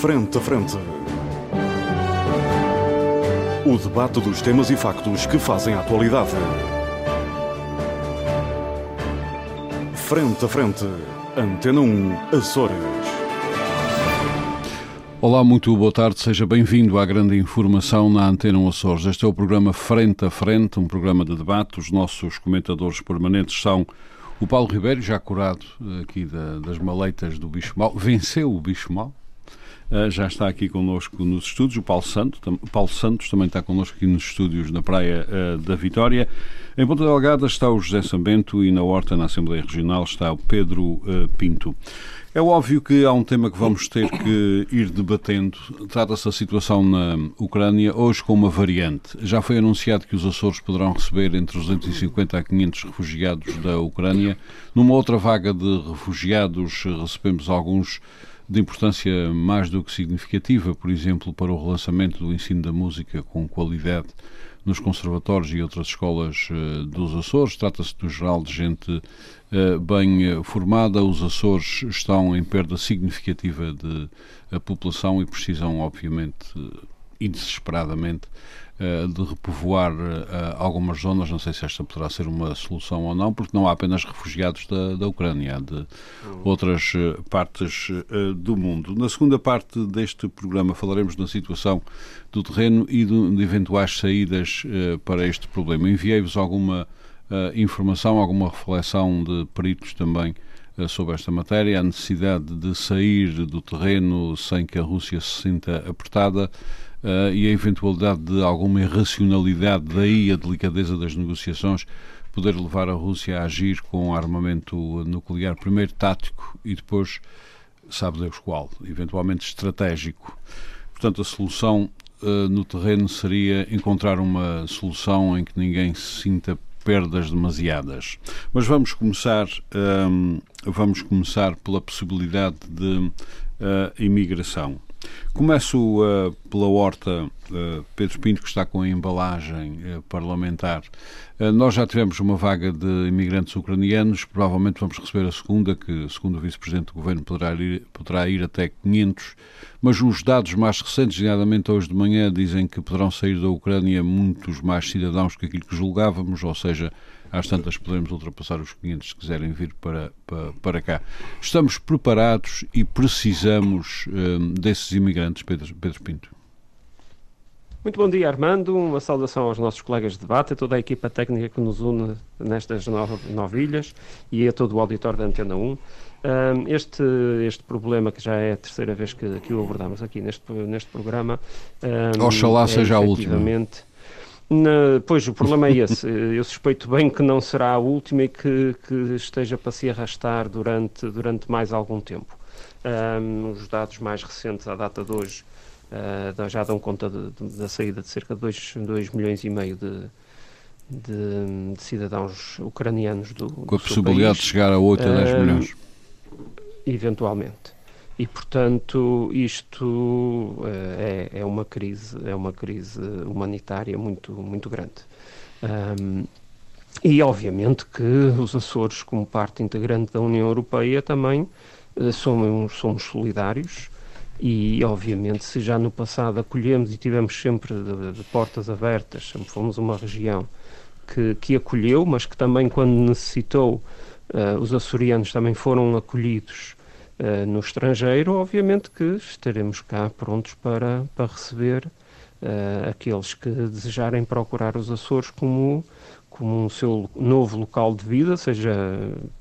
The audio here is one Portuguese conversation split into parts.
Frente a Frente. O debate dos temas e factos que fazem a atualidade. Frente a Frente. Antena 1, Açores. Olá, muito boa tarde, seja bem-vindo à grande informação na Antena 1 Açores. Este é o programa Frente a Frente, um programa de debate. Os nossos comentadores permanentes são o Paulo Ribeiro, já curado aqui da, das maleitas do bicho mau, venceu o bicho mau, já está aqui connosco nos estúdios o Paulo Santos, o Paulo Santos também está connosco aqui nos estúdios na Praia uh, da Vitória. Em Ponta Delgada está o José Sambento e na Horta, na Assembleia Regional, está o Pedro uh, Pinto. É óbvio que há um tema que vamos ter que ir debatendo. Trata-se da situação na Ucrânia, hoje com uma variante. Já foi anunciado que os Açores poderão receber entre 250 a 500 refugiados da Ucrânia. Numa outra vaga de refugiados, recebemos alguns de importância mais do que significativa, por exemplo, para o relançamento do ensino da música com qualidade nos conservatórios e outras escolas uh, dos Açores. Trata-se, no geral, de gente uh, bem uh, formada. Os Açores estão em perda significativa de população e precisam, obviamente, e desesperadamente, eh, de repovoar eh, algumas zonas. Não sei se esta poderá ser uma solução ou não, porque não há apenas refugiados da, da Ucrânia, há de uhum. outras eh, partes do mundo. Na segunda parte deste programa falaremos da situação do terreno e de, eventuais saídas para este problema. Enviei-vos alguma informação, alguma reflexão de peritos também sobre esta matéria, a necessidade de sair do terreno sem que a Rússia se sinta apertada uh, e a eventualidade de alguma irracionalidade, daí a delicadeza das negociações, poder levar a Rússia a agir com armamento nuclear, primeiro tático e depois, sabe Deus qual, eventualmente estratégico. Portanto, a solução uh, no terreno seria encontrar uma solução em que ninguém se sinta perdas demasiadas. Mas vamos começar, um, ehm, vamos começar pela possibilidade de uh, imigração. Começo uh, pela horta uh, Pedro Pinto, que está com a embalagem uh, parlamentar. nós já tivemos uma vaga de imigrantes ucranianos, provavelmente vamos receber a segunda, que, segundo o Vice-Presidente do Governo, poderá ir, poderá ir até 500, mas os dados mais recentes, nomeadamente hoje de manhã, dizem que poderão sair da Ucrânia muitos mais cidadãos que aquilo que julgávamos, ou seja, às tantas podemos ultrapassar os 500 se quiserem vir para, para, para cá. Estamos preparados e precisamos um, desses imigrantes, Pedro, Pedro Pinto. Muito bom dia, Armando. Uma saudação aos nossos colegas de debate, a toda a equipa técnica que nos une nestas nove, ilhas e a todo o auditório da Antena 1. Um, este, este problema, que já é a terceira vez que, que o abordamos aqui neste, neste programa. Um, Oxalá é, seja a última. Na, pois, o problema é esse. Eu suspeito bem que não será a última e que, que esteja para se arrastar durante, durante mais algum tempo. Um, os dados mais recentes, à data de hoje, uh, já dão conta de, de, da saída de cerca de 2, milhões e meio de, de, de cidadãos ucranianos do Com a possibilidade país. de chegar a 8 a 10 milhões. Eventualmente e portanto isto é, é, uma crise é uma crise humanitária muito muito grande. Um, e obviamente que os Açores como parte integrante da União Europeia também uh, somos somos solidários. E obviamente se já no passado acolhemos e tivemos sempre de, de portas abertas sempre fomos uma região que, que acolheu mas que também quando necessitou uh, os açorianos também foram acolhidos uh, no estrangeiro, obviamente que estaremos cá prontos para, para receber uh, aqueles que desejarem procurar os Açores como, como um seu novo local de vida, seja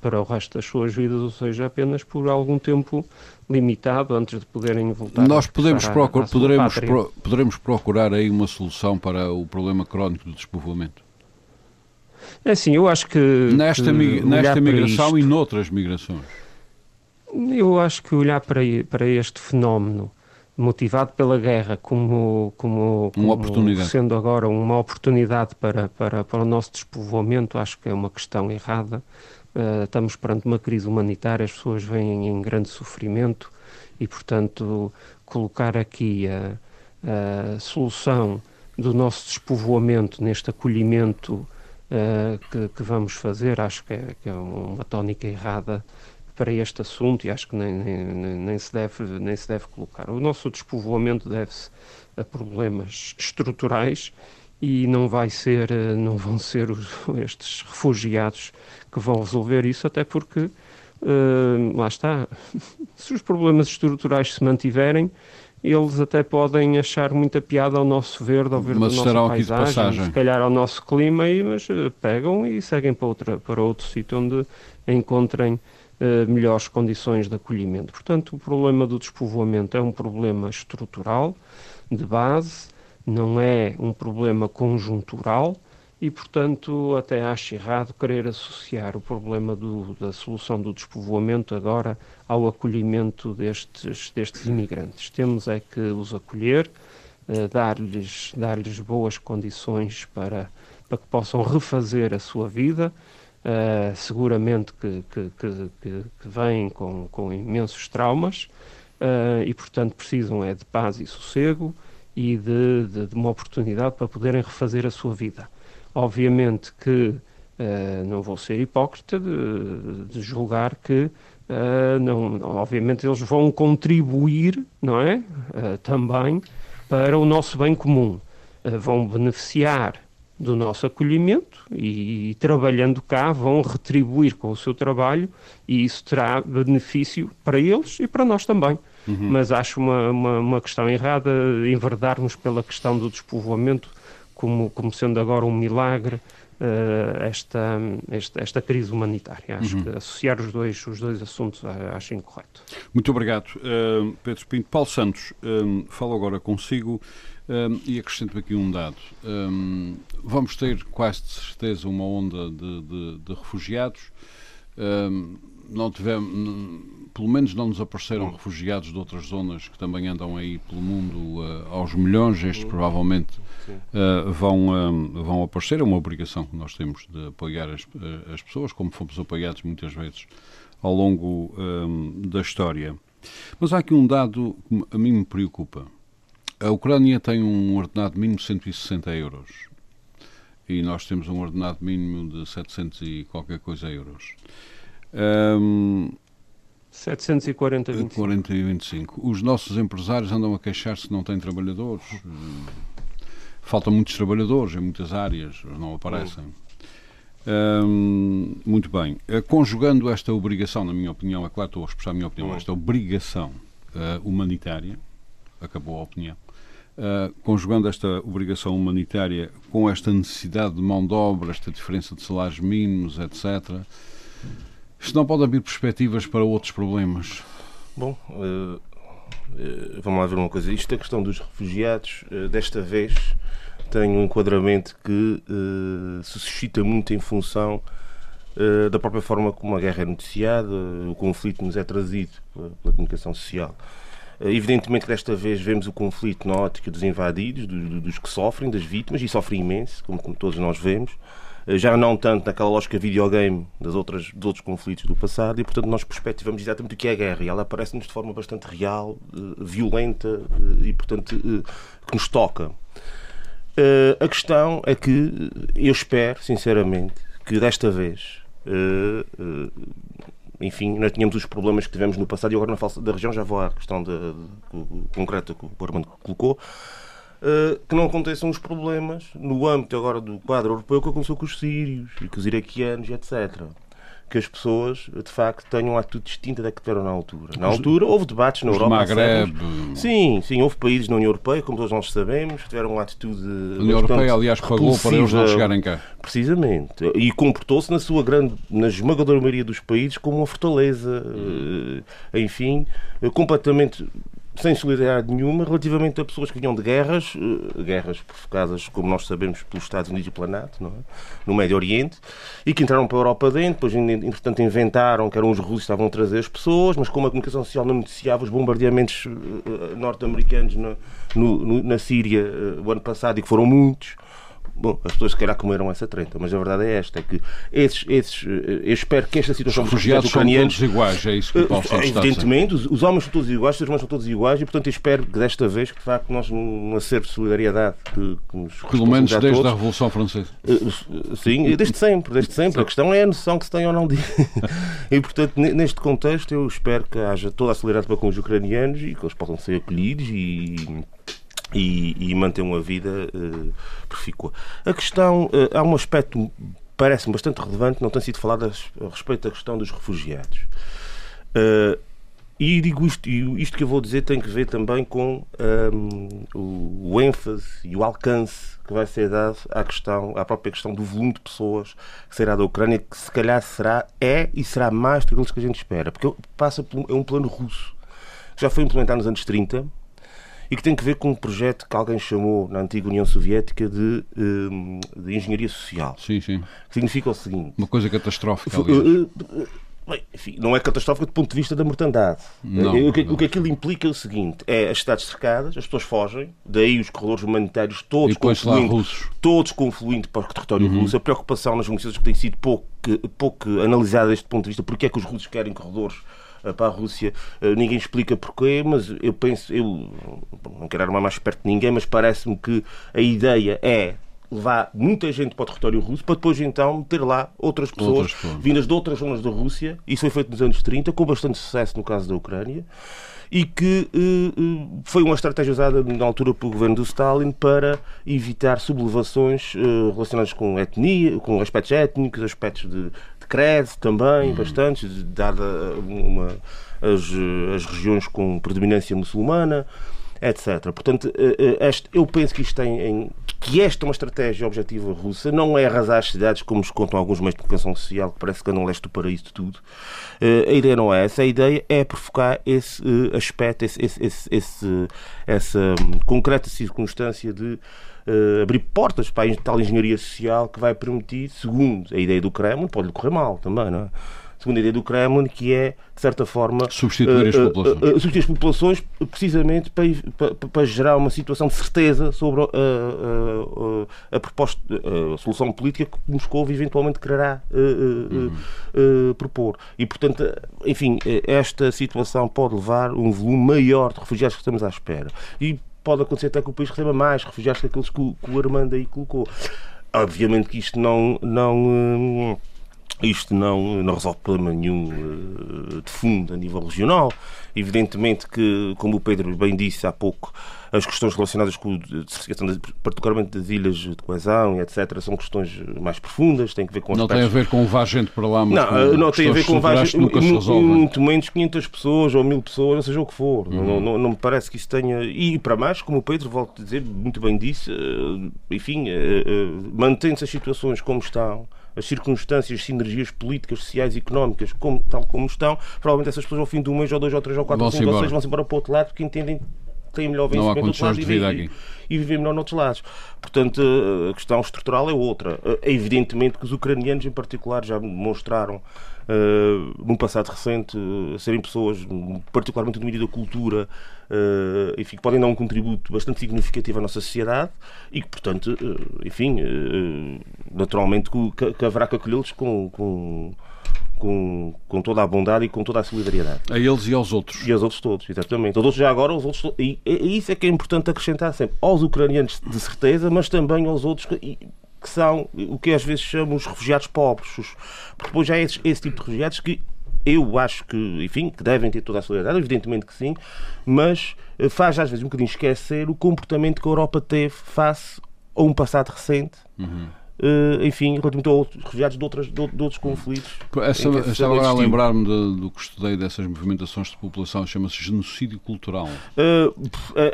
para o resto das suas vidas, ou seja apenas por algum tempo limitado antes de poderem voltar. Nós podemos procurar, poderemos, pro, poderemos procurar aí uma solução para o problema crónico do despovoamento. É assim, eu acho que. Nesta, que nesta migração e noutras migrações. Eu acho que olhar para, para este fenómeno motivado pela guerra como, como, como sendo agora uma oportunidade para, para, para o nosso despovoamento, acho que é uma questão errada. Uh, estamos perante uma crise humanitária, as pessoas vêm em grande sofrimento e, portanto, colocar aqui a, a solução do nosso despovoamento neste acolhimento uh, que, que, vamos fazer, acho que é, que é uma tónica errada para este assunto e acho que nem, nem, nem, se deve, nem se deve colocar. O nosso despovoamento deve-se a problemas estruturais e não vai ser, eh, não vão ser os, estes refugiados que vão resolver isso, até porque uh, lá está, se os problemas estruturais se mantiverem, eles até podem achar muita piada ao nosso verde, ao verde mas da nossa paisagem, se calhar ao nosso clima, mas uh, pegam e seguem para, outra, para outro sítio onde encontrem melhores condições de acolhimento. Portanto, o problema do despovoamento é um problema estrutural, de base, não é um problema conjuntural e, portanto, até acho errado querer associar o problema do, da solução do despovoamento agora ao acolhimento destes, destes imigrantes. Temos é que os acolher, eh, dar-lhes dar boas condições para, para que possam refazer a sua vida, Uh, seguramente que, que, que, que, vêm com, com imensos traumas uh, e, portanto, precisam é de paz e sossego e de, de, de, uma oportunidade para poderem refazer a sua vida. Obviamente que uh, não vou ser hipócrita de, de julgar que não, obviamente eles vão contribuir, não é, também para o nosso bem comum, vão beneficiar do nosso acolhimento e, e, trabalhando cá vão retribuir com o seu trabalho e isso terá benefício para eles e para nós também. Uhum. Mas acho uma, uma, uma, questão errada enverdarmos pela questão do despovoamento como, como sendo agora um milagre uh, esta, esta, esta, crise humanitária. Acho uhum. que associar os dois, os dois assuntos acho incorreto. Muito obrigado, uh, Pedro Pinto. Paulo Santos, um, falo agora consigo. Um, e acrescento aqui um dado. Um, vamos ter quase de certeza uma onda de, de, de refugiados. Um, não tivemos, pelo menos não nos apareceram refugiados de outras zonas que também andam aí pelo mundo uh, aos milhões. Estes provavelmente uh, vão, uh, vão aparecer. É uma obrigação que nós temos de apoiar as, as pessoas, como fomos apoiados muitas vezes ao longo da história. Mas há aqui um dado que a mim me preocupa. A Ucrânia tem um ordenado mínimo de 160 euros e nós temos um ordenado mínimo de 700 e qualquer coisa euros. Um, 740 25. 40 e 25. Os nossos empresários andam a queixar-se que não têm trabalhadores. Faltam muitos trabalhadores em muitas áreas, não aparecem. Muito bem. Conjugando esta obrigação, na minha opinião, é claro, estou a expressar a minha opinião, esta obrigação uh, humanitária, acabou a opinião, Uh, conjugando esta obrigação humanitária com esta necessidade de mão de obra, esta diferença de salários mínimos, etc., isto não pode abrir perspectivas para outros problemas? Bom, uh, vamos lá ver uma coisa. Isto é questão dos refugiados, desta vez, tem um enquadramento que se suscita muito em função da própria forma como a guerra é noticiada, o conflito nos é trazido pela, pela comunicação social. Eh, evidentemente que desta vez vemos o conflito na ótica dos invadidos, dos, dos que sofrem, das vítimas, e sofrem imenso, como, como, todos nós vemos. Eh, já não tanto naquela lógica videogame das outras, dos outros conflitos do passado, e portanto nós perspectivamos exatamente o que é a guerra, e ela aparece-nos de forma bastante real, eh, violenta e portanto que nos toca. A questão é que eu espero, sinceramente, que desta vez enfim, nós tínhamos os problemas que tivemos no passado e agora na falsa da região já vou à questão de, de, concreta que o Armando colocou. Uh, que não aconteçam os problemas no âmbito agora do quadro europeu que aconteceu com os sírios e com os iraquianos, etc que as pessoas, de facto, tenham uma atitude distinta da que tiveram na altura. Na altura houve debates na Europa. Maghreb. Sim, sim, houve países na União Europeia, como todos nós sabemos, que tiveram uma atitude. A União Europeia, aliás, pagou para eles não chegarem cá. Precisamente. E comportou-se na sua grande, na esmagadora maioria dos países, como uma fortaleza, eh, enfim, completamente sem solidariedade nenhuma relativamente a pessoas que vinham de guerras, eh, guerras provocadas, como nós sabemos, pelos Estados Unidos e pela NATO, é? no Médio Oriente, e que entraram para a Europa dentro, depois, entretanto, inventaram que eram os russos que estavam a trazer as pessoas, mas como a comunicação social não noticiava os bombardeamentos eh, norte-americanos na, na Síria o ano passado, e que foram muitos, Bom, as pessoas se calhar comeram essa treta, mas a verdade é esta, é que esses, esses eh, eu espero que esta situação os refugiados são todos iguais, é isso que o Paulo Santos Evidentemente, os, os, homens são todos iguais, os irmãos são todos iguais e, portanto, eu espero que desta vez, que de facto nós, num acervo de solidariedade que, que nos Pelo menos desde todos, a Revolução Francesa. Uh, sim, desde sempre, desde sempre. A questão é a noção que se tem ou não de. e, portanto, neste contexto, eu espero que haja toda a solidariedade para com os ucranianos e que eles possam ser acolhidos e e, e manter uma vida uh. A questão, uh, há um aspecto parece-me bastante relevante, não tem sido falado a, respeito da questão dos refugiados. Uh, e digo isto, e isto que eu vou dizer tem que ver também com um, o, o, ênfase e o alcance que vai ser dado à questão, à própria questão do volume de pessoas que será da Ucrânia, que se calhar será, é e será mais do que que a gente espera, porque passa por é um plano russo que já foi implementado nos anos 30 e que tem que ver com um projeto que alguém chamou na antiga União Soviética de, hum, de engenharia social. Sim, sim. Que significa o seguinte: uma coisa catastrófica. Aliás. Bem, enfim, não é catastrófica do ponto de vista da mortandade. Não, o, que, não. o, que, aquilo implica é o seguinte: é as cidades cercadas, as pessoas fogem, daí os corredores humanitários todos confluindo, todos confluindo para o território uhum. russo. A preocupação nas negociações que tem sido pouco, pouco analisada deste ponto de vista, porque é que os russos querem corredores para a Rússia. Eh, ninguém explica porquê, mas eu penso, eu não quero armar mais perto de ninguém, mas parece-me que a ideia é levar muita gente para o território russo para depois então meter lá outras pessoas outras vindas de outras zonas da Rússia. Isso foi feito nos anos 30, com bastante sucesso no caso da Ucrânia e que uh, foi uma estratégia usada na altura pelo governo do Stalin para evitar sublevações relacionadas com etnia, com aspectos étnicos, aspectos de, de crédito também, uhum. bastante, dada uma, as, as regiões com predominância muçulmana etc. Portanto, este, eu penso que isto tem em, que esta é uma estratégia objetiva russa, não é arrasar as cidades, como nos contam alguns meios de comunicação social, que parece que andam leste do paraíso de tudo. Uh, a ideia não é essa, a ideia é provocar esse aspecto, esse, esse, esse, essa um, concreta circunstância de uh, abrir portas para a tal engenharia social que vai permitir, segundo a ideia do Kremlin, pode-lhe correr mal também, não é? segundo a ideia do Kremlin, que é, de certa forma, substituir as populações, uh, uh, substituir as populações precisamente para, para, para, gerar uma situação de certeza sobre a proposta, a solução política que Moscou eventualmente quererá uhum. propor. E, portanto, enfim, esta situação pode levar um volume maior de refugiados que estamos à espera. E pode acontecer até que o país receba mais refugiados que aqueles que, que o Armando aí colocou. Obviamente que isto não, não isto não, não resolve problema nenhum uh, de fundo a nível regional. Evidentemente que, como o Pedro bem disse há pouco, as questões relacionadas com a particularmente das ilhas de coesão etc., são questões mais profundas, têm que ver com Não tem a ver com levar gente para lá, mas não, não tem a ver com levar gente, muito menos 500 pessoas ou 1000 pessoas, ou seja o que for. Uhum. Não, não, não, me parece que isso tenha... E para mais, como o Pedro, volto a dizer, muito bem disse, eh, enfim, eh, mantendo-se as situações como estão, as circunstâncias, sinergias políticas, sociais e económicas, como, tal como estão, provavelmente essas pessoas ao fim de um mês, ou dois, ou três, ou quatro, ou cinco, ou seis, vão-se embora para o outro lado porque entendem têm melhor vencimento há condições de vida aqui. E, e viver melhor noutros lados. Portanto, a questão estrutural é outra. É evidentemente que os ucranianos, em particular, já demonstraram uh, num passado recente uh, serem pessoas particularmente do meio da cultura uh, enfim, que podem dar um contributo bastante significativo à nossa sociedade e que, portanto, enfim, naturalmente que, que haverá que acolhê-los com, com com, com toda a bondade e com toda a solidariedade. A eles e aos outros. E aos outros todos, exatamente. Os outros já agora, os outros e, e isso é que é importante acrescentar sempre. Aos ucranianos, de certeza, mas também aos outros que são o que às vezes chamamos os refugiados pobres. Porque depois já é esse, esse tipo de refugiados que eu acho que, enfim, que devem ter toda a solidariedade, evidentemente que sim, mas eh, faz às vezes um bocadinho esquecer o comportamento que a Europa teve face a um passado recente. Uhum Uh, enfim, relativamente a outros refugiados de, outras, de, outros conflitos. Essa, estava agora a lembrar-me do que estudei dessas movimentações de população, chama-se genocídio cultural. Uh,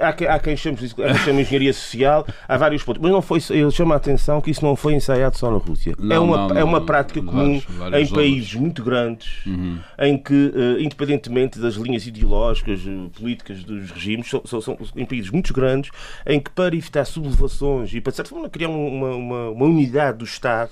há, há quem chame isso, há quem chame engenharia social, há vários pontos, mas não foi, ele chama a atenção que isso não foi ensaiado só na Rússia. Não, é, uma, não, não, é uma prática comum vários, vários em países muito grandes, uhum. em que, uh, independentemente das linhas ideológicas, políticas dos regimes, são, são, são, em países muito grandes, em que para evitar sublevações e para, de certa forma, criar uma, uma, uma unidade do Estado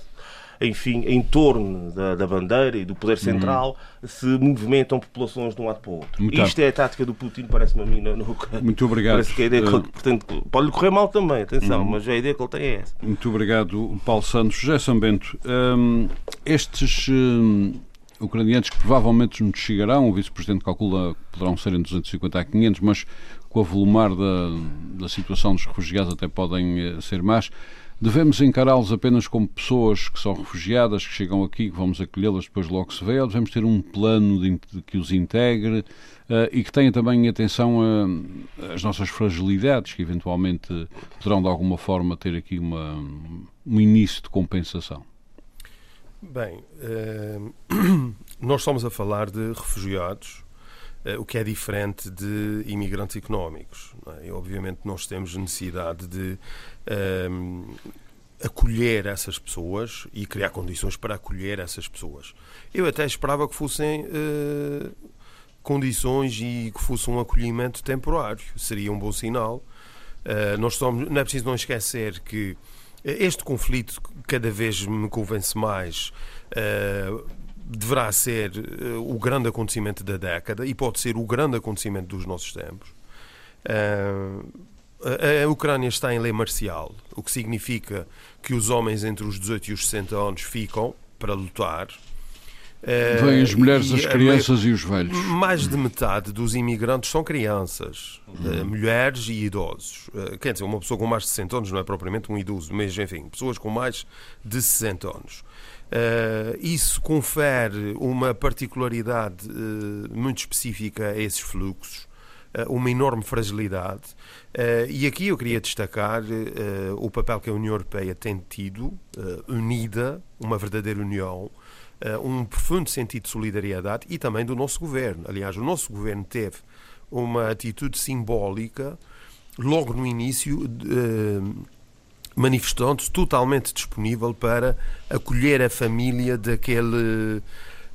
enfim, em torno da, da bandeira e do poder central, uhum. se movimentam populações de um lado para o outro. Muito Isto é a tática do Putin, parece-me a mim. No, Muito obrigado. Parece que a ideia que ele, portanto, pode-lhe correr mal também, atenção, uhum. mas a ideia que ele tem é essa. Muito obrigado, Paulo Santos. José Sambento, hum, estes. Hum, ucranianos que provavelmente nos chegarão, o vice-presidente calcula que poderão ser entre 250 a 500, mas com a volumar da, da situação dos refugiados até podem eh, ser mais. Devemos encará-los apenas como pessoas que são refugiadas, que chegam aqui, que vamos acolhê-las, depois logo se vê, ou devemos ter um plano de, de que os integre uh, e que tenha também atenção às nossas fragilidades, que eventualmente poderão de alguma forma ter aqui uma, um início de compensação? Bem, uh, nós estamos a falar de refugiados, o que é diferente de imigrantes económicos. É? E, obviamente, nós temos necessidade de uh, acolher essas pessoas e criar condições para acolher essas pessoas. Eu até esperava que fossem condições e que fosse um acolhimento temporário. Seria um bom sinal. nós estamos, não é preciso não esquecer que este conflito cada vez me convence mais. Uh, deverá ser uh, o grande acontecimento da década e pode ser o grande acontecimento dos nossos tempos. Uh, a, Ucrânia está em lei marcial, o que significa que os homens entre os 18 e os 60 anos ficam para lutar eh, Vêm as mulheres, as crianças e os velhos. Mais de metade dos imigrantes são crianças, uhum. mulheres e idosos. Eh, quer dizer, uma pessoa com mais de 60 anos não é propriamente um idoso, mas enfim, pessoas com mais de 60 anos. Isso confere uma particularidade muito específica a esses fluxos, uma enorme fragilidade. e aqui eu queria destacar o papel que a União Europeia tem tido, unida, uma verdadeira união, uh, um profundo sentido de solidariedade e também do nosso governo. Aliás, o nosso governo teve uma atitude simbólica logo no início. Uh, manifestando-se totalmente disponível para acolher a família daquele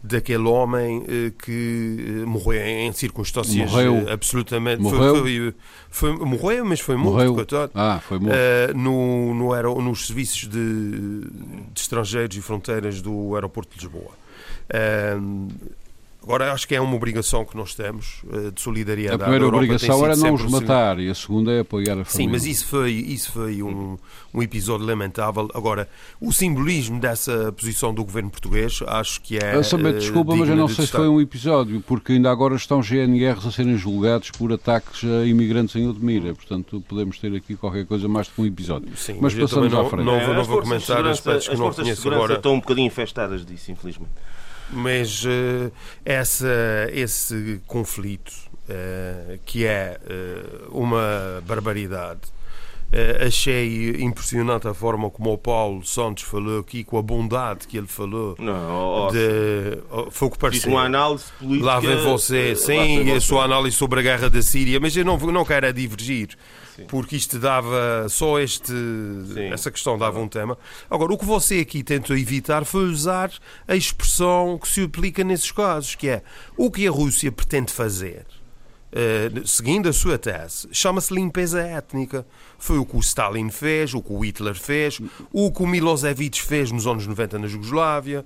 daquele homem eh, que eh, morreu em circunstâncias morreu. Eh, absolutamente. Morreu? Foi, foi, foi, morreu, mas foi morto, morreu. coitado. Ah, foi morto. Uh, no, no, nos serviços de, de, estrangeiros e fronteiras do aeroporto de Lisboa. Uh, Agora, acho que é uma obrigação que nós temos uh, de solidariedade. A primeira obrigação era não os matar e a segunda é apoiar a família. Sim, mas isso foi, isso foi um, um episódio lamentável. Agora, o simbolismo dessa posição do governo português, acho que é. Eu também, desculpa, mas eu não sei se foi um episódio, porque ainda agora estão GNRs a serem julgados por ataques a imigrantes em Odmira. Portanto, podemos ter aqui qualquer coisa mais do que um episódio. Sim, mas, mas passamos à frente. Não, não, não vou comentar aspectos que não conheço agora. Estão um bocadinho infestadas disso, infelizmente. Mas uh, essa, esse conflito, uh, que é uh, uma barbaridade, achei impressionante a forma como o Paulo Santos falou aqui, com a bondade que ele falou. Não, de, foi o que pareceu. uma análise política. Lá vem você, sim, a sua análise sobre a guerra da Síria, mas eu não, não quero divergir. Sim. porque isto dava só este Sim. essa questão dava um tema. Agora, o que você aqui tentou evitar foi usar a expressão que se aplica nesses casos, que é o que a Rússia pretende fazer. Uh, seguindo a sua tese, chama-se limpeza étnica. Foi o que o Stalin fez, o que o Hitler fez, o que o Milosevic fez nos anos 90 na Jugoslávia,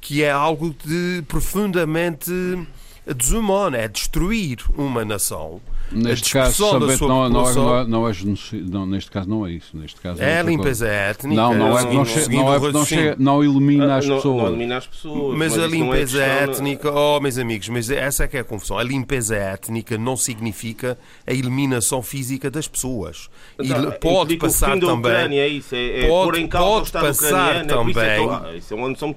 que é algo de profundamente desumano, é destruir uma nação Neste caso, não, não, não, é, não, é, não, neste caso não é isso. Neste caso é, é limpeza étnica. Não, não, é, não, che, não, é, não, chega, não elimina ah, as pessoas. Não, elimina as pessoas. Mas, mas a limpeza é étnica, oh, meus amigos, mas essa é que é a confusão. A limpeza étnica não significa a eliminação física das pessoas. E então, pode passar também. É isso, é, é pode, pode passar também.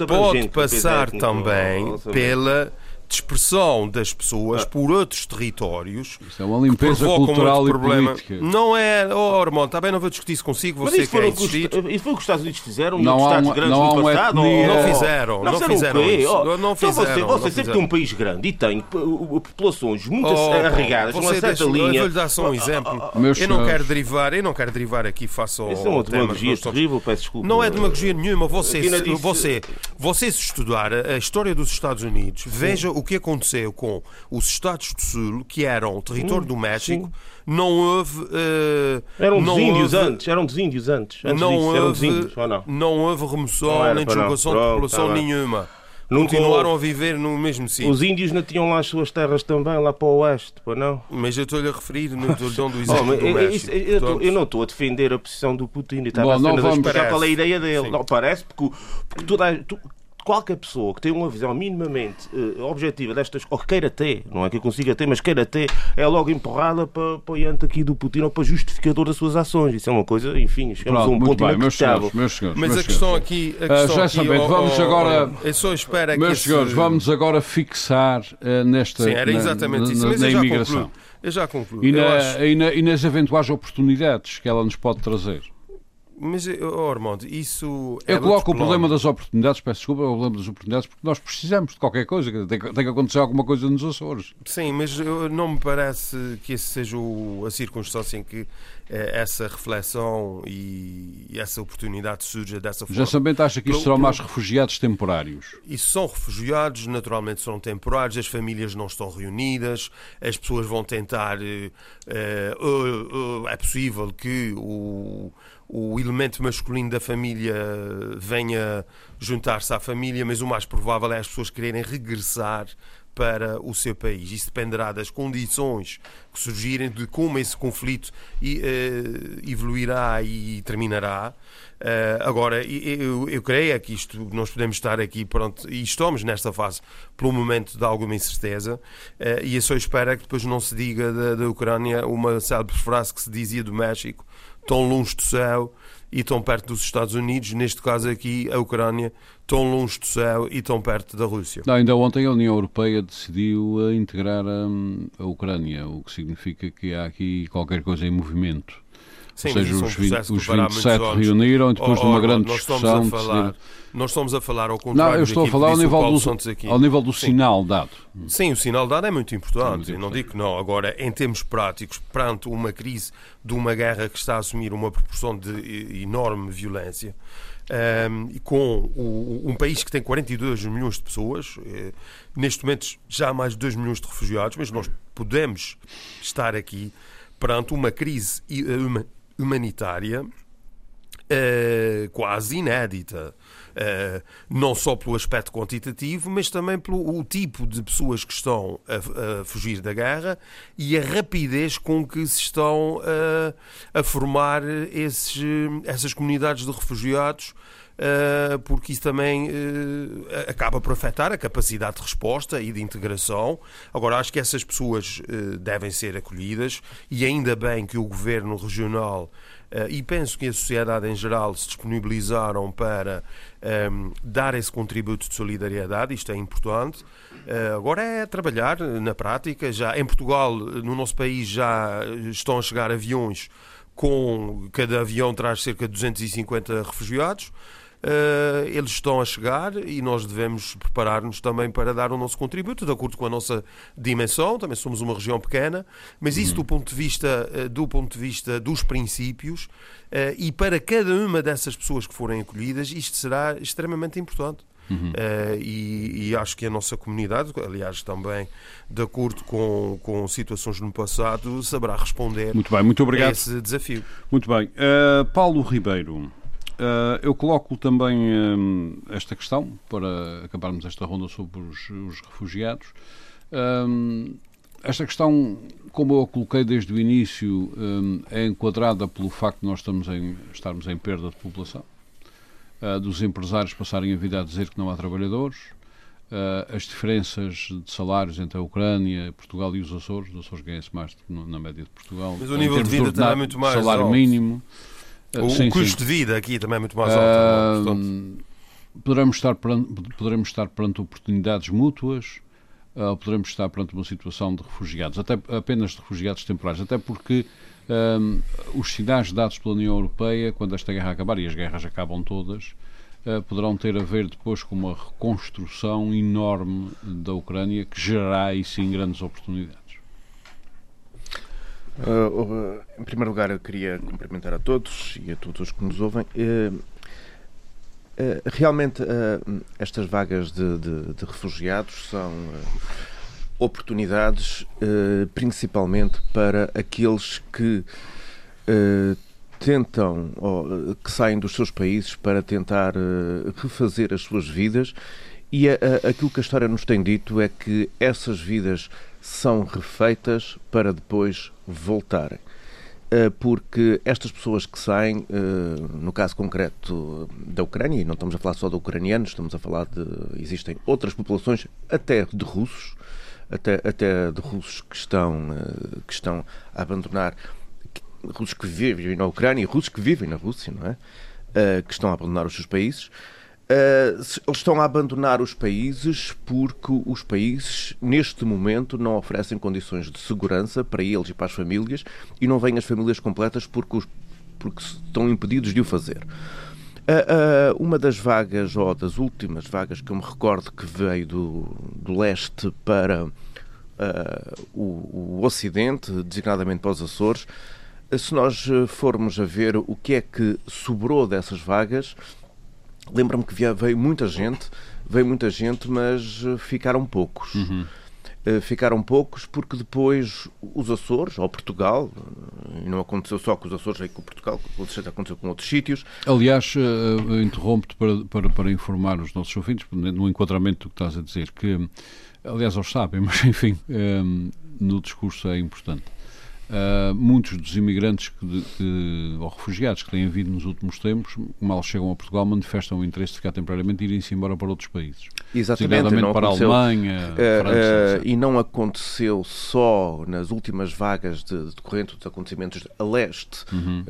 Pode passar também pela dispersão das pessoas ah. por outros territórios. Isso é uma limpeza cultural e problema. política. Não é, oh Armando, está bem, não vou discutir isso consigo, você quer insistir. Isso foi o que os Estados Unidos fizeram não há Estados grandes não no passado? Não fizeram, não, não fizeram isso. Oh, não fizeram. Então você, você sempre tem um país grande e tem populações muito oh, arregadas, uma certa deixa, linha. Eu vou-lhe dar só um exemplo. eu não quero derivar, eu não quero derivar aqui face ao Isso é uma demagogia terrível, peço desculpa. Não é demagogia nenhuma, você, você, você se estudar a história dos Estados Unidos, veja o que aconteceu com os Estados do Sul, que eram o território hum, do México, sim. não houve. Uh, eram dos índios houve, antes, eram dos índios antes. antes não, disso, houve, índios, não? não houve remoção nem deslocação de população tá nenhuma. Nunca Continuaram a viver no mesmo sítio. Os índios não tinham lá as suas terras também, lá para o oeste, pá, não? Mas eu estou-lhe a referir no dando o exemplo oh, do México. Eu, eu, eu, não estou a defender a posição do Putin, estava apenas a explicar qual é a ideia dele. Não, parece, porque, porque toda, tu, qualquer pessoa que tenha uma visão minimamente uh, objetiva destas, ou que queira ter, não é que eu consiga ter, mas queira ter, é logo empurrada para, diante aqui do Putin ou para justificador das suas ações. Isso é uma coisa, enfim, chegamos Pronto, a um ponto bem, meus senhores, meus senhores, Mas meus a questão aqui. A questão uh, já vamos oh, agora. Oh, eu só espero meus que senhores, esse... vamos agora fixar uh, nesta. Sim, era exatamente na, isso. Na, na imigração. Eu já concluo. E, na, acho... e, na, e nas eventuais oportunidades que ela nos pode trazer. Mas, oh, Armando, isso. É Eu coloco o problema das oportunidades, peço desculpa, o problema das oportunidades, porque nós precisamos de qualquer coisa, tem que, tem que acontecer alguma coisa nos Açores. Sim, mas não me parece que essa seja o, a circunstância em que eh, essa reflexão e, e, essa oportunidade surja dessa forma. Já sabendo, acha que isso serão mais refugiados temporários? Isso são refugiados, naturalmente são temporários, as famílias não estão reunidas, as pessoas vão tentar. Uh, uh, uh, é possível que o o elemento masculino da família venha juntar-se à família, mas o mais provável é as pessoas quererem regressar para o seu país. Isso dependerá das condições que surgirem, de como esse conflito uh, evoluirá e terminará. Uh, agora, eu, creio é que isto, nós podemos estar aqui, pronto, e estamos nesta fase um momento de alguma incerteza, e eu só espero que depois não se diga da, da Ucrânia uma célebre frase que se dizia do México, tão longe do céu e tão perto dos Estados Unidos, neste caso aqui a Ucrânia, tão longe do céu e tão perto da Rússia. Não, ainda ontem a União Europeia decidiu a integrar a, a Ucrânia, o que significa que há aqui qualquer coisa em movimento. Sim, seja, os, 20, os 27 reuniram depois oh, de uma oh, grande discussão. Nós estamos, a falar, nós estamos a falar ao contrário. Não, eu estou a falar ao nível, do, ao nível do sinal dado. Sim, o sinal dado é muito importante. É muito não digo que não. Agora, em termos práticos, perante uma crise de uma guerra que está a assumir uma proporção de enorme violência, um, ehm, com o, um país que tem 42 milhões de pessoas, eh, neste momento já há mais de 2 milhões de refugiados, mas nós podemos estar aqui perante uma crise eh, humanitária uh, quase inédita. Uh, não só pelo aspecto quantitativo, mas também pelo tipo de pessoas que estão a, a fugir da guerra e a rapidez com que se estão uh, a formar esses, essas comunidades de refugiados porque isso também uh, acaba por afetar a capacidade de resposta e de integração. Agora, acho que essas pessoas uh, devem ser acolhidas e ainda bem que o governo regional e penso que a sociedade em geral se disponibilizaram para um, dar esse contributo de solidariedade, isto é importante. agora é trabalhar na prática. Já em Portugal, no nosso país, já estão a chegar aviões com cada avião traz cerca de 250 refugiados. Uh, eles estão a chegar e nós devemos preparar-nos também para dar o nosso contributo, de acordo com a nossa dimensão. Também somos uma região pequena, mas isso do ponto de vista, uh, do ponto de vista dos princípios uh, e para cada uma dessas pessoas que forem acolhidas, isto será extremamente importante. Uhum. Uh, e, e, acho que a nossa comunidade, aliás, também de acordo com, com situações no passado, saberá responder muito bem, muito obrigado. a esse desafio. Muito bem. Uh, Paulo Ribeiro, Uh, eu coloco também um, esta questão, para acabarmos esta ronda sobre os, os refugiados. Um, esta questão, como eu a coloquei desde o início, um, é enquadrada pelo facto de nós estamos em, estarmos em perda de população, uh, dos empresários passarem a vida a dizer que não há trabalhadores, uh, as diferenças de salários entre a Ucrânia, Portugal e os Açores, os Açores ganham-se mais na média de Portugal. Mas o nível de vida também é muito mais salário alto. mínimo. O, sim, custo sim. de vida aqui também é muito mais alto. Uh, poderemos, estar perante, poderemos estar perante oportunidades mútuas ou poderemos estar perante uma situação de refugiados, até apenas de refugiados temporários, até porque um, os sinais dados pela União Europeia, quando esta guerra acabar, e as guerras acabam todas, uh, poderão ter a ver depois com uma reconstrução enorme da Ucrânia que gerará aí sim grandes oportunidades. Uh, em primeiro lugar, eu queria cumprimentar a todos e a todos os que nos ouvem. Uh, realmente, estas vagas de, de, de refugiados são oportunidades, principalmente para aqueles que tentam, ou, que saem dos seus países para tentar refazer as suas vidas e aquilo que a história nos tem dito é que essas vidas são refeitas para depois voltarem. Uh, porque estas pessoas que saem, uh, no caso concreto da Ucrânia, e não estamos a falar só de ucranianos, estamos a falar de. existem outras populações, até de russos, até, até de russos que estão, que estão a abandonar russos que vivem na Ucrânia russos que vivem na Rússia, não é? Que estão a abandonar os seus países. Uh, eles estão a abandonar os países porque os países, neste momento, não oferecem condições de segurança para eles e para as famílias e não vêm as famílias completas porque, os, porque estão impedidos de o fazer. Uh, uh, uma das vagas, ou das últimas vagas que eu me recordo que veio do, do leste para o, o, Ocidente, designadamente para os Açores, se nós formos a ver o que é que sobrou dessas vagas, lembra-me que veio muita gente, veio muita gente, mas eh, ficaram poucos. Uhum. Uh, ficaram poucos porque depois os Açores, ou Portugal, e não aconteceu só com os Açores, veio com Portugal, aconteceu com outros sítios. Aliás, interrompo-te para, para, para, informar os nossos ouvintes, no enquadramento do que estás a dizer, que, aliás, eles sabem, mas enfim, no discurso é importante Uh, muitos dos imigrantes que, que, ou refugiados que têm vindo nos últimos tempos, mal chegam a Portugal, manifestam o interesse de ficar temporariamente e irem-se embora para outros países. Exatamente. Não para a Alemanha, uh, França. Uh, e não aconteceu só nas últimas vagas de decorrente dos acontecimentos a leste, uhum.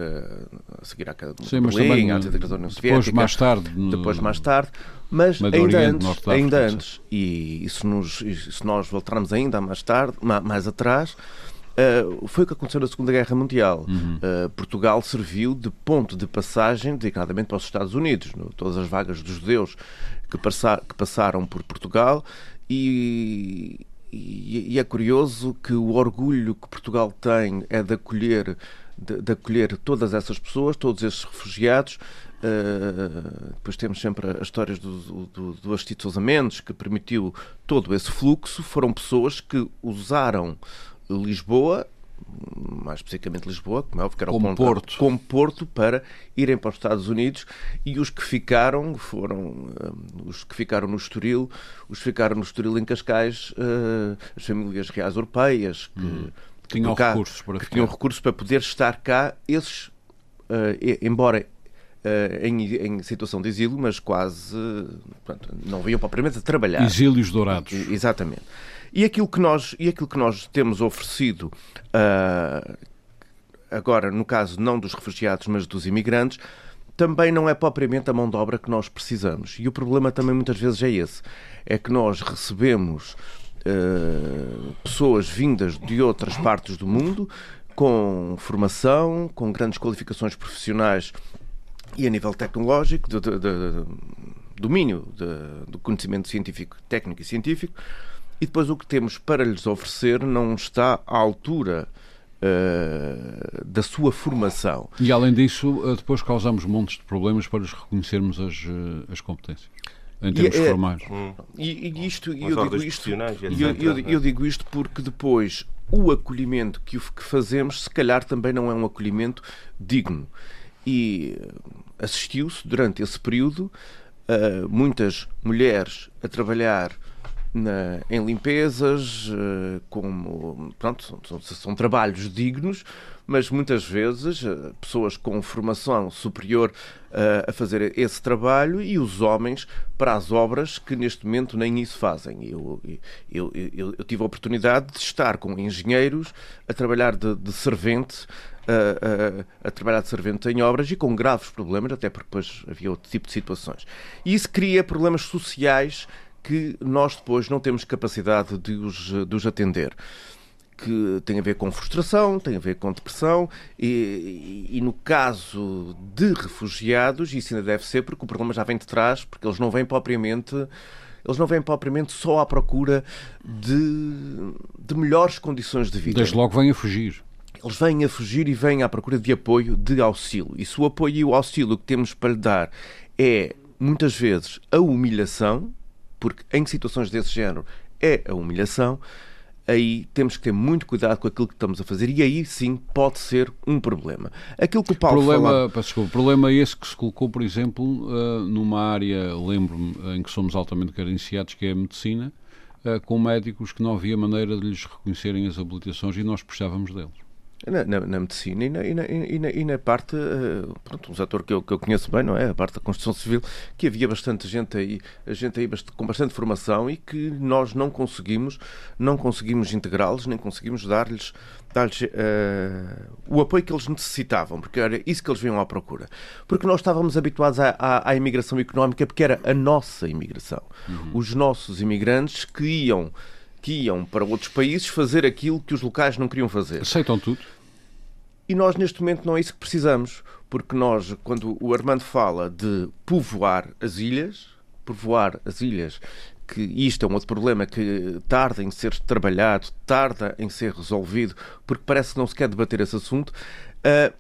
a seguir à queda de Sim, Berlim, à da União Soviética. Depois, mais tarde. No... Depois, mais tarde. Mas ainda Oriente, antes, ainda antes, e, e se, nos, se nós voltarmos ainda mais tarde, mais atrás, Uh, foi o que aconteceu na Segunda Guerra Mundial. Uhum. Uh, Portugal serviu de ponto de passagem, designadamente para os Estados Unidos. No, todas as vagas dos judeus que, passa, que passaram por Portugal e, e, e, é curioso que o orgulho que Portugal tem é de acolher, de, de acolher todas essas pessoas, todos esses refugiados. Uh, depois temos sempre as histórias do, do, do Astito Sousa Mendes, que permitiu todo esse fluxo. Foram pessoas que usaram Lisboa, mais especificamente Lisboa, como é óbvio que era como o ponto, Porto. como Porto, para irem para os Estados Unidos e os que ficaram foram um, os que ficaram no Estoril, os que ficaram no Estoril em Cascais, uh, as famílias reais europeias que, hum. que tinham cá, recursos para que tinham recursos para poder estar cá, esses, uh, embora Uh, em, em, situação de exílio, mas quase portanto, não vinham propriamente a trabalhar. Exílios dourados. Exatamente. E aquilo que nós, e aquilo que nós temos oferecido, uh, agora no caso não dos refugiados, mas dos imigrantes, também não é propriamente a mão de obra que nós precisamos. E o problema também muitas vezes é esse: é que nós recebemos uh, pessoas vindas de outras partes do mundo com formação, com grandes qualificações profissionais e a nível tecnológico, de, de, de domínio do conhecimento científico, técnico e científico, e depois o que temos para lhes oferecer não está à altura uh, da sua formação. E além disso, eh, depois causamos montes de problemas para lhes reconhecermos as, eh, as competências. Em termos e, formais. Hum. E, e, isto, eu digo isto, eu, eu, eu digo isto porque depois o acolhimento que, que fazemos, se calhar também não é um acolhimento digno. E assistiu-se durante esse período muitas mulheres a trabalhar na, em limpezas, uh, como pronto, são, são, trabalhos dignos, mas muitas vezes uh, pessoas com formação superior uh, a fazer esse trabalho e os homens para as obras que neste momento nem isso fazem. Eu, eu, eu, eu tive a oportunidade de estar com engenheiros a trabalhar de, de servente. A, a, trabalhar de servente em obras e com graves problemas, até porque depois havia outro tipo de situações. E isso cria problemas sociais que nós depois não temos capacidade de os, de os atender que tem a ver com frustração, tem a ver com depressão e, e, e, no caso de refugiados isso ainda deve ser porque o problema já vem de trás, porque eles não vêm propriamente eles não vêm propriamente só à procura de, de melhores condições de vida. Desde logo vêm a fugir. Eles vêm a fugir e vêm à procura de apoio, de auxílio. E se o apoio e o auxílio que temos para lhe dar é muitas vezes a humilhação, porque em situações desse género é a humilhação, aí temos que ter muito cuidado com aquilo que estamos a fazer e aí sim pode ser um problema. Aquilo que o Paulo problema, falava... desculpa, problema é esse que se colocou, por exemplo, uh, numa área, lembro-me, em que somos altamente carenciados, que é a medicina, uh, com médicos que não havia maneira de lhes reconhecerem as habilitações e nós precisávamos deles. Na, na, na, medicina e na, e na, e na, e na parte, uh, pronto, um setor que eu, que eu conheço bem, não é? A parte da construção civil, que havia bastante gente aí, gente aí com bastante formação e que nós não conseguimos, não conseguimos integrá-los, nem conseguimos dar-lhes dar uh, o apoio que eles necessitavam, porque era isso que eles vinham à procura. Porque nós estávamos habituados à, à, à imigração económica, porque era a nossa imigração. Uhum. Os nossos imigrantes que iam que iam para outros países fazer aquilo que os locais não queriam fazer. Aceitam tudo. E nós, neste momento, não é isso que precisamos, porque nós, quando o Armando fala de povoar as ilhas, povoar as ilhas, que isto é um outro problema que tarda em ser trabalhado, tarda em ser resolvido, porque parece que não se quer debater esse assunto. Uh,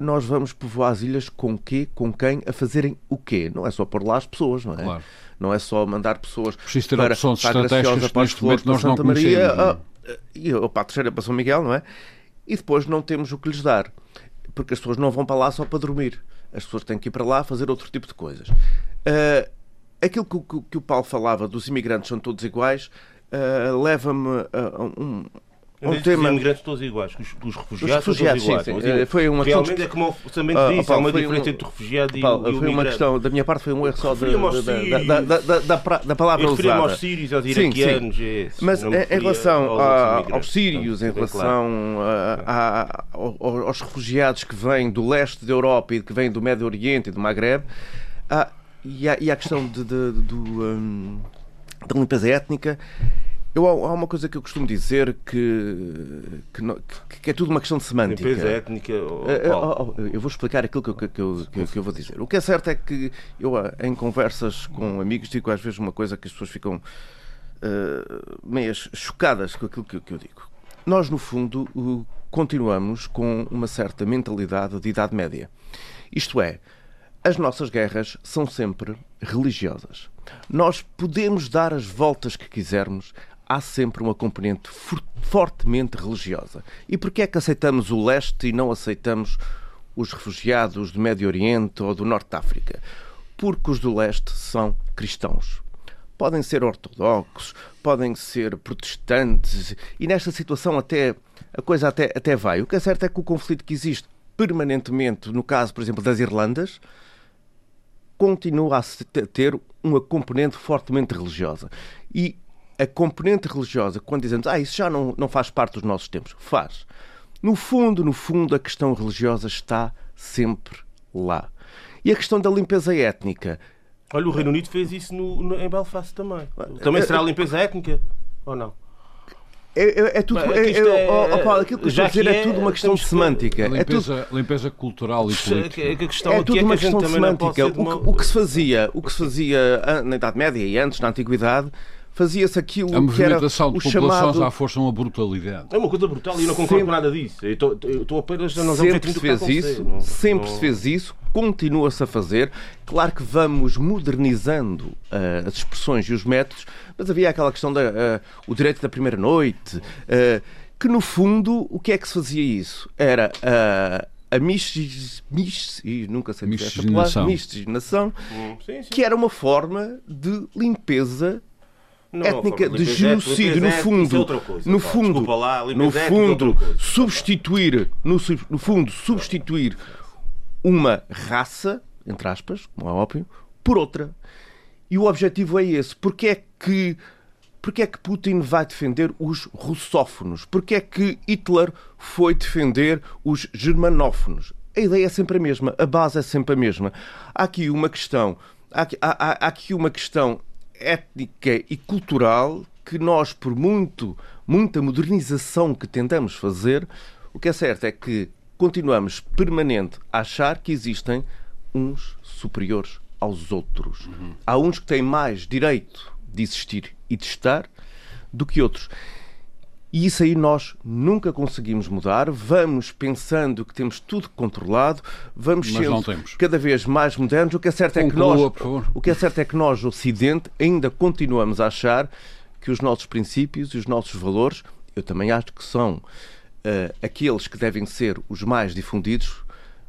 nós vamos povoar as ilhas com quê? Com quem? A fazerem o quê? Não é só pôr lá as pessoas, não é? Claro. Não é só mandar pessoas Preciso ter para, opções para a Graciosa, para as Flores, para Santa Maria a, e para a Terceira, para São Miguel, não é? E depois não temos o que lhes dar. Porque as pessoas não vão para lá só para dormir. As pessoas têm que ir para lá fazer outro tipo de coisas. Uh, aquilo que, que, que, o Paulo falava dos imigrantes são todos iguais uh, leva-me a um, um um tema... Os imigrantes todos iguais, os, os refugiados, os refugiados todos sim, iguais. Sim, Foi uma Realmente é como também ah, disse, há uma diferença um... entre o refugiado e, Paulo, e o Foi uma questão, da minha parte foi um erro só de, da, da, da, da, palavra Eu usada. aos sírios, aos iraquianos. Sim, sim. É, Mas em relação aos, a, aos sírios, em relação claro. a, a, aos refugiados que vêm do leste da Europa e que vêm do Médio Oriente e do Maghreb, e, a, e a questão de, de, do, um, da limpeza étnica, eu, há uma coisa que eu costumo dizer que, que, não, que é tudo uma questão de semântica. Limpeza étnica. Oh, oh, eu vou explicar aquilo que eu, que, eu, que, eu vou dizer. O que é certo é que eu, em conversas com amigos, digo às vezes uma coisa que as pessoas ficam uh, meias chocadas com aquilo que, eu digo. Nós, no fundo, continuamos com uma certa mentalidade de Idade Média. Isto é, as nossas guerras são sempre religiosas. Nós podemos dar as voltas que quisermos, há sempre uma componente fortemente religiosa. E por que é que aceitamos o leste e não aceitamos os refugiados do Médio Oriente ou do Norte de África? Porque os do leste são cristãos. Podem ser ortodoxos, podem ser protestantes, e nesta situação até a coisa até, até vai. O que é certo é que o conflito que existe permanentemente, no caso, por exemplo, das Irlandas, continua a ter uma componente fortemente religiosa. E a componente religiosa, quando dizemos, ah, isso já não, não faz parte dos nossos tempos, faz. No fundo, no fundo, a questão religiosa está sempre lá. E a questão da limpeza étnica. Olha, o Reino Unido fez isso no, no, em Belfast também. Também será limpeza étnica ou não? É, é, é, tudo. é, é, é, oh, Paulo, aquilo que eu estou a dizer é, tudo uma questão semântica. Limpeza, é tudo, limpeza cultural e política. A questão é tudo uma questão de semântica. O que, o que se fazia, o que se fazia na Idade Média e antes, na Antiguidade, fazia-se aquilo a que era o de chamado... à força é uma brutalidade. É uma coisa brutal e eu não concordo sempre... com nada disso. Eu estou, eu estou apenas a não sempre se fez isso, não, sempre não... se fez isso, continua-se a fazer. Claro que vamos modernizando uh, as expressões e os métodos, mas havia aquela questão do uh, eh, o direito da primeira noite, uh, que no fundo o que é que se fazia isso? Era a mis, mis, nunca sei miscigenação, miscigenação hum, que era uma forma de limpeza não, étnica de genocídio, no fundo, no fundo, no fundo, substituir, no, no fundo, substituir uma raça, entre aspas, como é óbvio, por outra. E o objetivo é esse. Porque é que porque é que Putin vai defender os russófonos? Porque é que Hitler foi defender os germanófonos? A ideia é sempre a mesma, a base é sempre a mesma. Há aqui uma questão, há, há, há aqui uma questão étnica e cultural que nós, por muito, muita modernização que tentamos fazer, o que é certo é que continuamos permanente a achar que existem uns superiores aos outros. Uhum. Há uns que têm mais direito de existir e de estar do que outros. E isso aí nós nunca conseguimos mudar. Vamos pensando que temos tudo controlado, vamos Mas sendo cada vez mais modernos. O que é certo é que nós, o que é certo é que nós, Ocidente, ainda continuamos a achar que os nossos princípios e os nossos valores, eu também acho que são uh, aqueles que devem ser os mais difundidos,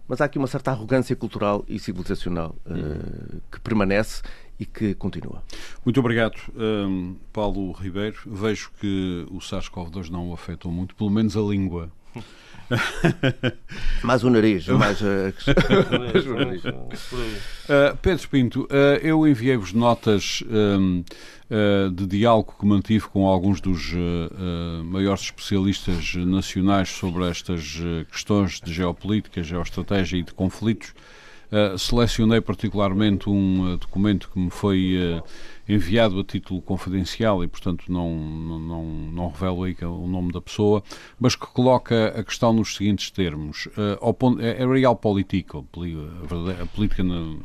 mas há aqui uma certa arrogância cultural e civilizacional uh, que permanece e que continua. Muito obrigado, um, Paulo Ribeiro. Vejo que o SARS-CoV-2 não o afetou muito, pelo menos a língua. mais o nariz, mais, uh, Pedro Pinto, uh, eu enviei-vos notas um, uh, de diálogo que mantive com alguns dos maiores especialistas nacionais sobre estas questões de geopolítica, geoestratégia e de conflitos. Uh, selecionei particularmente um uh, documento que me foi uh, enviado a título confidencial e, portanto, não, não, não, revelo aí é o nome da pessoa, mas que coloca a questão nos seguintes termos. Ponto, é, real político, a, a política na,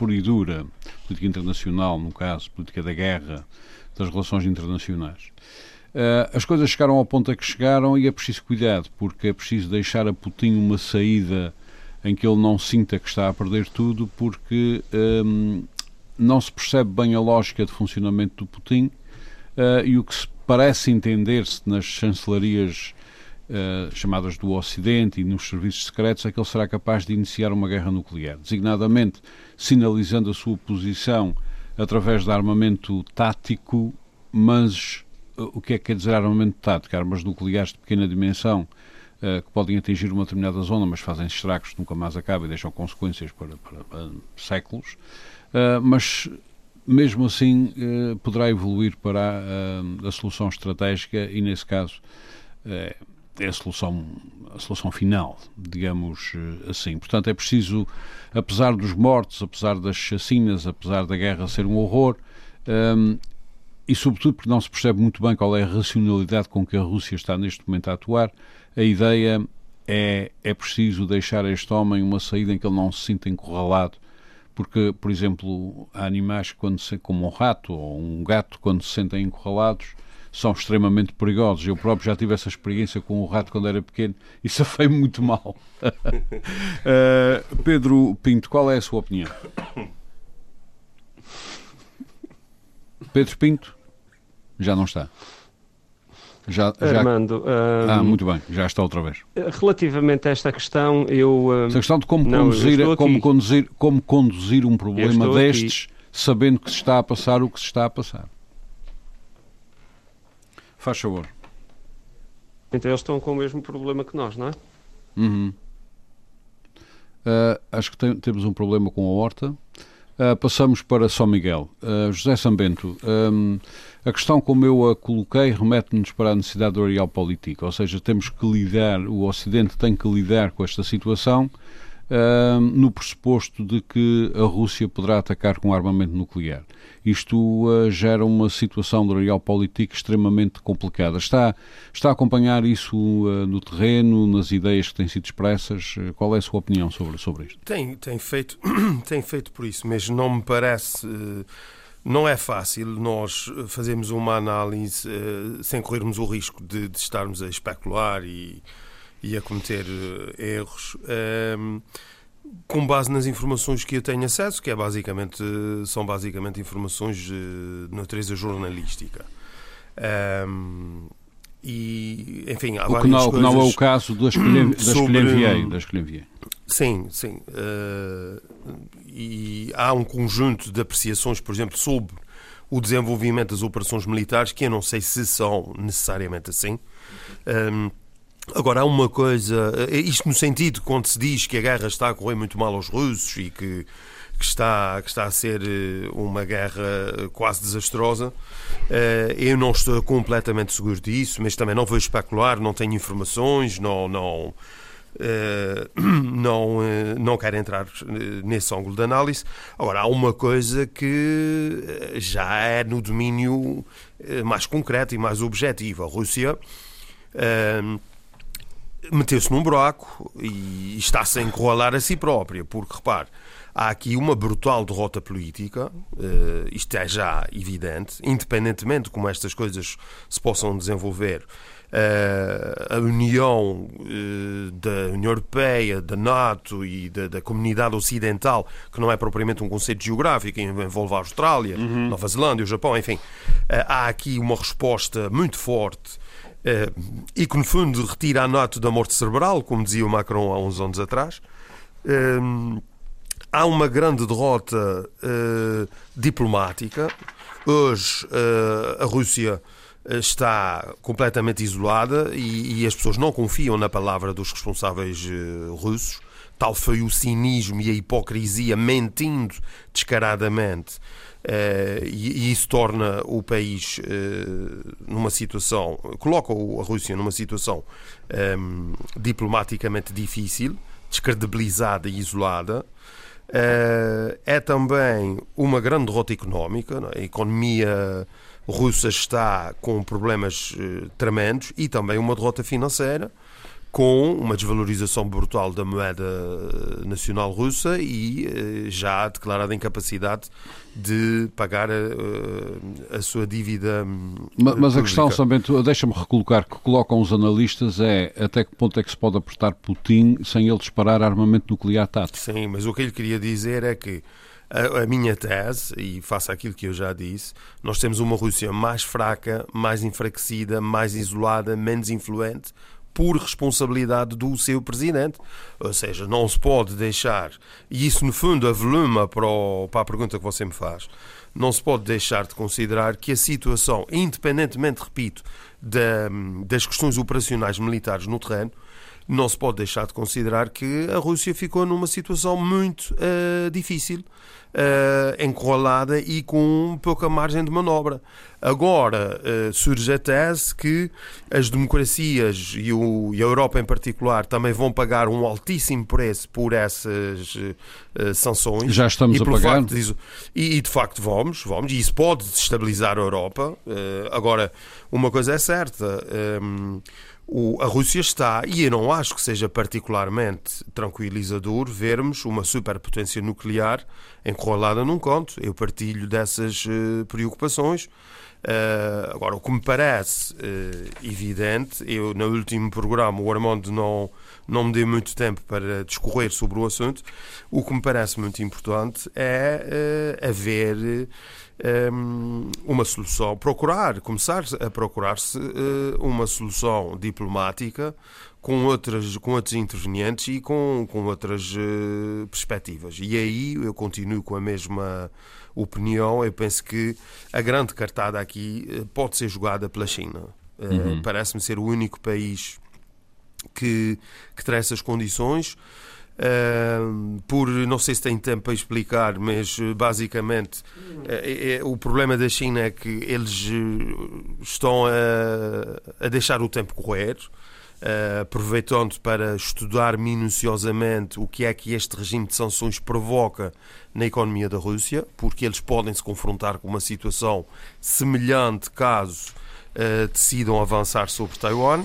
pura e dura, política internacional, no caso, política da guerra, das relações internacionais. Uh, as coisas chegaram ao ponto a que chegaram e é preciso cuidado, porque é preciso deixar a Putin uma saída em que ele não sinta que está a perder tudo, porque um, não se percebe bem a lógica de funcionamento do Putin uh, e o que se parece entender-se nas chancelarias uh, chamadas do Ocidente e nos serviços secretos é que ele será capaz de iniciar uma guerra nuclear, designadamente sinalizando a sua posição através de armamento tático, mas uh, o que é que quer dizer armamento tático? Armas nucleares de pequena dimensão uh, que podem atingir uma determinada zona, mas fazem estragos que nunca mais acabam e deixam consequências para, para, para séculos. Uh, mas mesmo assim uh, poderá evoluir para a, a, solução estratégica e nesse caso é a solução a solução final digamos assim portanto é preciso apesar dos mortos apesar das chacinas apesar da guerra ser um horror um, e sobretudo porque não se percebe muito bem qual é a racionalidade com que a Rússia está neste momento a atuar a ideia é, é preciso deixar este homem uma saída em que ele não se sinta encurralado, porque, por exemplo, há animais quando se, como um rato ou um gato, quando se sentem encurralados, são extremamente perigosos. Eu próprio já tive essa experiência com o rato quando era pequeno e safei muito mal. uh, Pedro Pinto, qual é a sua opinião? Pedro Pinto? Já não está. Já, já... Armando. Um, ah, muito bem, já está outra vez. Relativamente a esta questão, eu. Um, esta questão de como, não, conduzir, como, conduzir, como conduzir um problema destes, aqui. sabendo que se está a passar o que se está a passar. Faz favor. Então eles estão com o mesmo problema que nós, não é? Uhum. Uh, acho que tem, temos um problema com a horta. Uh, passamos para São Miguel. Uh, José Sambento, um, a questão como eu a coloquei remete-nos para a necessidade do areal político, ou seja, temos que lidar, o Ocidente tem que lidar com esta situação no pressuposto de que a Rússia poderá atacar com armamento nuclear. Isto uh, gera uma situação de real político extremamente complicada. Está, está a acompanhar isso uh, no terreno, nas ideias que têm sido expressas? Qual é a sua opinião sobre, sobre isto? Tem, tem, feito, tem feito por isso, mas não me parece. Não é fácil nós fazermos uma análise sem corrermos o risco de, de estarmos a especular e, e a cometer eh, erros. Um, com base nas informações que eu tenho acesso, que é basicamente, são basicamente informações eh, de natureza jornalística. Um, e, enfim, há o que não, coisas não é o caso das que lhe, das sobre... que lhe enviei. Das que lhe enviei. Sim, sim. Uh, e há um conjunto de apreciações, por exemplo, sobre o desenvolvimento das operações militares, que eu não sei se são necessariamente assim. Um, Agora, há uma coisa, eh, isto no sentido quando se diz que a guerra está a correr muito mal aos russos e que, que, está, que está a ser eh, uma guerra eh, quase desastrosa, eu não estou completamente seguro disso, mas também não vou especular, não tenho informações, não, não, não, não quero entrar nesse ângulo de análise. Agora, há uma coisa que já é no domínio mais concreto e mais objetivo. A Rússia meteu-se num buraco e está-se a encurralar a si própria, porque, repare, há aqui uma brutal derrota política, uh, isto é já evidente, independentemente de como estas coisas se possam desenvolver. a União da União Europeia, da NATO e da, da, comunidade ocidental, que não é propriamente um conceito geográfico, envolve a Austrália, uhum. Nova Zelândia, o Japão, enfim, há aqui uma resposta muito forte e que, no fundo, retira a NATO da morte cerebral, como dizia o Macron há uns anos atrás. há uma grande derrota diplomática. Hoje, a Rússia está completamente isolada e, as pessoas não confiam na palavra dos responsáveis russos. Tal foi o cinismo e a hipocrisia, mentindo descaradamente. Uh, e, isso torna o país uh, numa situação, coloca a Rússia numa situação um, diplomaticamente difícil, descredibilizada e isolada. é também uma grande derrota económica, é? a economia russa está com problemas eh, tremendos e também uma derrota financeira com uma desvalorização brutal da moeda eh, nacional russa e eh, já declarada incapacidade de pagar a, a sua dívida. Hum, mas, mas a questão, também, deixa-me recolocar, que colocam os analistas é até que ponto é que se pode apertar Putin sem ele disparar armamento nuclear tático. Sim, mas o que ele queria dizer é que a, a, minha tese, e faço aquilo que eu já disse, nós temos uma Rússia mais fraca, mais enfraquecida, mais isolada, menos influente, por responsabilidade do seu presidente. Ou seja, não se pode deixar, e isso no fundo avoluma para, para a pergunta que você me faz, não se pode deixar de considerar que a situação, independentemente, repito, da, das questões operacionais militares no terreno, não se pode deixar de considerar que a Rússia ficou numa situação muito uh, difícil uh, encurralada e com pouca margem de manobra. Agora uh, surge a tese que as democracias e, o, e, a Europa em particular também vão pagar um altíssimo preço por essas uh, sanções. Já estamos a pagar. Disso, e, e, de facto vamos, vamos, e isso pode desestabilizar a Europa. agora, uma coisa é certa. Um, o, a Rússia está, e eu não acho que seja particularmente tranquilizador vermos uma superpotência nuclear enrolada num conto. Eu partilho dessas uh, preocupações. Uh, agora, o que me parece uh, evidente, eu no último programa, o Armando não, não me deu muito tempo para discorrer sobre o assunto, o que me parece muito importante é haver uma solução, procurar, começar a procurar-se eh, uma solução diplomática com, outras, com outros intervenientes e com, com outras uh, perspectivas. E aí eu continuo com a mesma opinião. Eu penso que a grande cartada aqui uh, pode ser jogada pela China. Uh, uhum. Parece-me ser o único país que, que terá essas condições. Uh, por não sei se tem tempo para explicar, mas basicamente uh, o problema da China é que eles estão a, a deixar o tempo correr. Uh, aproveitando para estudar minuciosamente o que é que este regime de sanções provoca na economia da Rússia, porque eles podem se confrontar com uma situação semelhante caso uh, decidam avançar sobre Taiwan.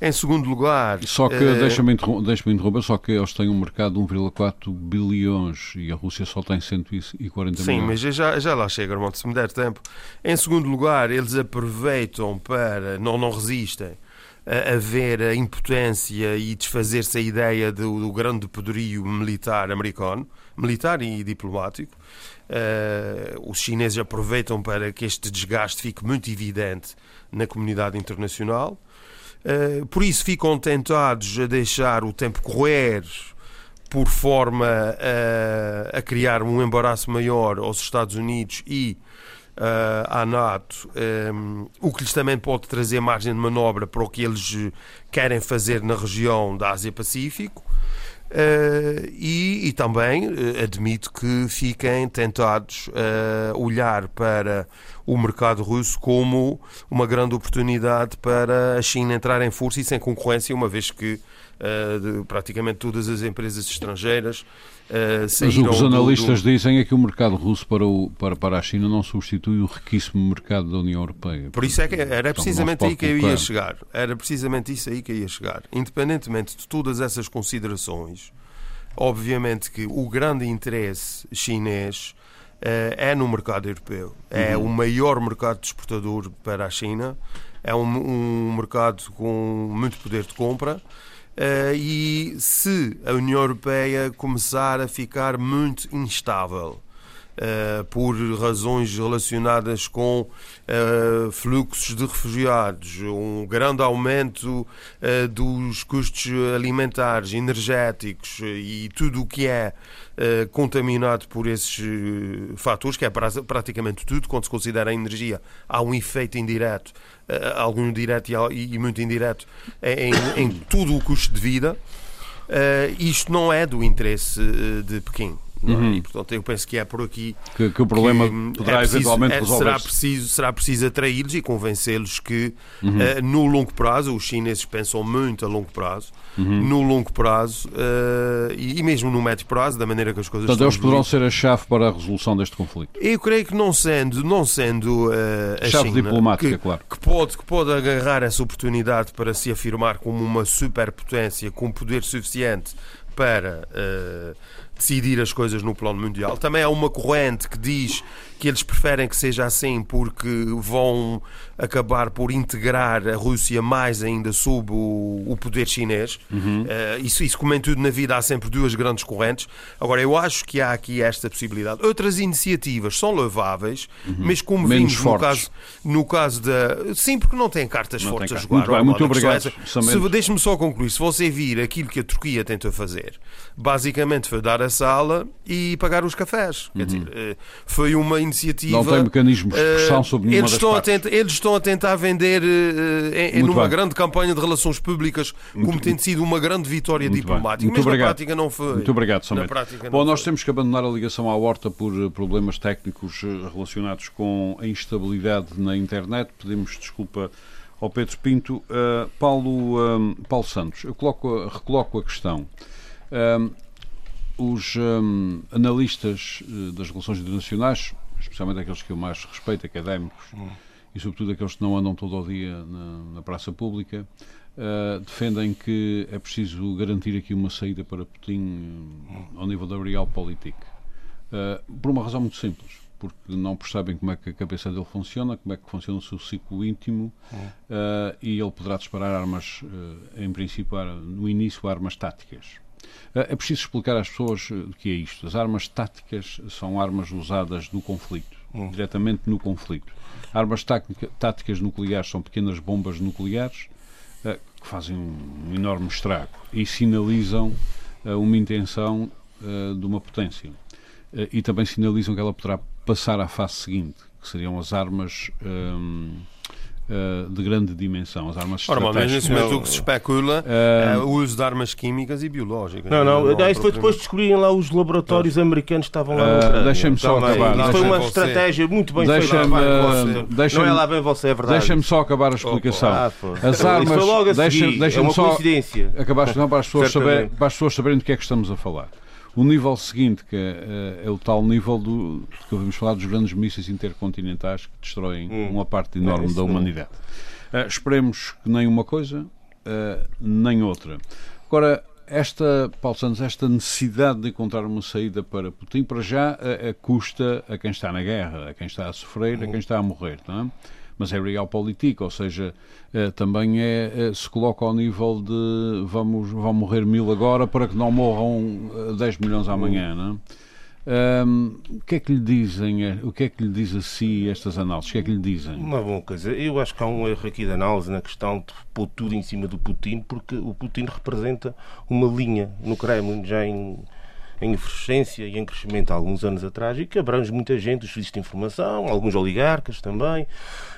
Em segundo lugar. Só que, uh, deixa-me deixa interromper, só que eles têm um mercado de 1,4 bilhões e a Rússia só tem 140 Sim, milhões. Sim, mas já, já lá chega, irmão, se me der tempo. Em segundo lugar, eles aproveitam para. não, não resistem a ver a impotência e desfazer-se a ideia do, do, grande poderio militar americano, militar e diplomático. Uh, os chineses aproveitam para que este desgaste fique muito evidente na comunidade internacional. Uh, por isso ficam tentados a deixar o tempo correr por forma a, a criar um embaraço maior aos Estados Unidos e uh, à NATO, o que lhes também pode trazer margem de manobra para o que eles querem fazer na região da Ásia-Pacífico. Uh, e, e, também uh, admito que fiquem tentados a uh, olhar para o mercado russo como uma grande oportunidade para a China entrar em força e sem concorrência, uma vez que de, praticamente todas as empresas estrangeiras uh, Mas o que os analistas do, dizem é que o mercado russo para, o, para, para a China não substitui o riquíssimo mercado da União Europeia. Por isso é que era precisamente aí que eu ia chegar. Era precisamente isso aí que eu ia chegar. Independentemente de todas essas considerações, obviamente que o grande interesse chinês uh, é no mercado europeu. É uhum. o maior mercado exportador para a China. é um, um mercado com muito poder de compra. Uh, e se a União Europeia começar a ficar muito instável Uh, por razões relacionadas com uh, fluxos de refugiados, um grande aumento dos custos alimentares, energéticos e tudo o que é contaminado por esses fatores, que é praticamente tudo, quando se considera a energia, há um efeito indireto, algum direto e, muito indireto, em, em tudo o custo de vida. isto não é do interesse de Pequim. É? Uhum. E, portanto, eu penso que é por aqui que, que o problema que poderá é preciso, eventualmente é, resolver. Será preciso, será preciso atraí-los e convencê-los que uhum. uh, no longo prazo, os chineses pensam muito a longo prazo, uhum. no longo prazo uh, e, e, mesmo no médio prazo, da maneira que as coisas Portanto, eles poderão ser a chave para a resolução deste conflito. Eu creio que não sendo, não sendo uh, a chave China, diplomática, que, claro. Que pode, que pode agarrar essa oportunidade para se afirmar como uma superpotência com poder suficiente para uh, decidir as coisas no plano mundial. Também há uma corrente que diz que eles preferem que seja assim porque vão acabar por integrar a Rússia mais ainda sob o, o poder chinês. Uhum. Uh, isso, isso, como em tudo na vida, há sempre duas grandes correntes. Agora, eu acho que há aqui esta possibilidade. Outras iniciativas são louváveis, uhum. mas como Menos vimos no caso, no caso da. Sim, porque não têm cartas não fortes tem a jogar. Muito, bem, muito obrigado. Deixe-me só concluir. Se você vir aquilo que a Turquia tentou fazer, basicamente foi dar a sala e pagar os cafés. Uhum. Quer dizer, eh, foi uma iniciativa. Não tem mecanismos de pressão sobre nenhuma eles estão, a tentar, eles estão a tentar vender uh, em, numa bem. grande campanha de relações públicas, muito, como tem sido uma grande vitória diplomática. Muito mas obrigado. na prática não foi. Muito obrigado, Samuel. Bom, nós foi. temos que abandonar a ligação à horta por problemas técnicos relacionados com a instabilidade na internet. Pedimos desculpa ao Pedro Pinto. Paulo, Paulo Santos, eu coloco, recoloco a questão os um, analistas das relações internacionais, especialmente aqueles que eu mais respeito, académicos, hum. E sobretudo aqueles que não andam todo o dia na, na praça pública, uh, defendem que é preciso garantir aqui uma saída para Putin hum. ao nível da realpolitik. Uh, por uma razão muito simples porque não percebem como é que a cabeça dele funciona, como é que funciona o seu ciclo íntimo uh, e ele poderá disparar armas, uh, em princípio, no início, armas táticas. Eh, é preciso explicar às pessoas eh, o que é isto. As armas táticas são armas usadas no conflito, hum. diretamente no conflito. Armas táticas nucleares são pequenas bombas nucleares uh, que fazem um enorme estrago e sinalizam uh, uma intenção uh, de uma potência. e também sinalizam que ela poderá passar à fase seguinte, que seriam as armas. Um, uh, de grande dimensão, as armas Ora, mas nesse momento o que se especula é o uso de armas químicas e biológicas. Não, não, não, não isso foi depois de descobrirem lá os laboratórios americanos que estavam lá no uh, Deixem-me só acabar. Isso foi uma você. estratégia muito bem feita. Deixa não é lá bem você, é verdade. Deixem-me só acabar a explicação. Ah, as armas. Isso foi logo a seguir. Deixa, é uma só coincidência. Acabar para as pessoas saberem para as pessoas saberem do que é que estamos a falar. O nível seguinte, que é, é, o tal nível do que ouvimos falar dos grandes mísseis intercontinentais que destroem hum. uma parte enorme é da humanidade. Uh, esperemos que nem uma coisa, uh, nem outra. Agora, esta, Paulo Santos, esta necessidade de encontrar uma saída para Putin, para já, custa a quem está na guerra, a quem está a sofrer, a quem está a morrer, não é? Mas é realpolitik, ou seja, eh, também é, eh, se coloca ao nível de vamos, vão morrer mil agora para que não morram 10 eh, milhões amanhã, não é? O que é que lhe dizem, o que é que lhe diz a si estas análises? O que é que lhe dizem? Uma boa coisa. Eu acho que há um erro aqui de análise na questão de pôr tudo em cima do Putin, porque o Putin representa uma linha no Kremlin já em em efervescência e em crescimento há alguns anos atrás e que abrange muita gente, os serviços de informação, alguns oligarcas também.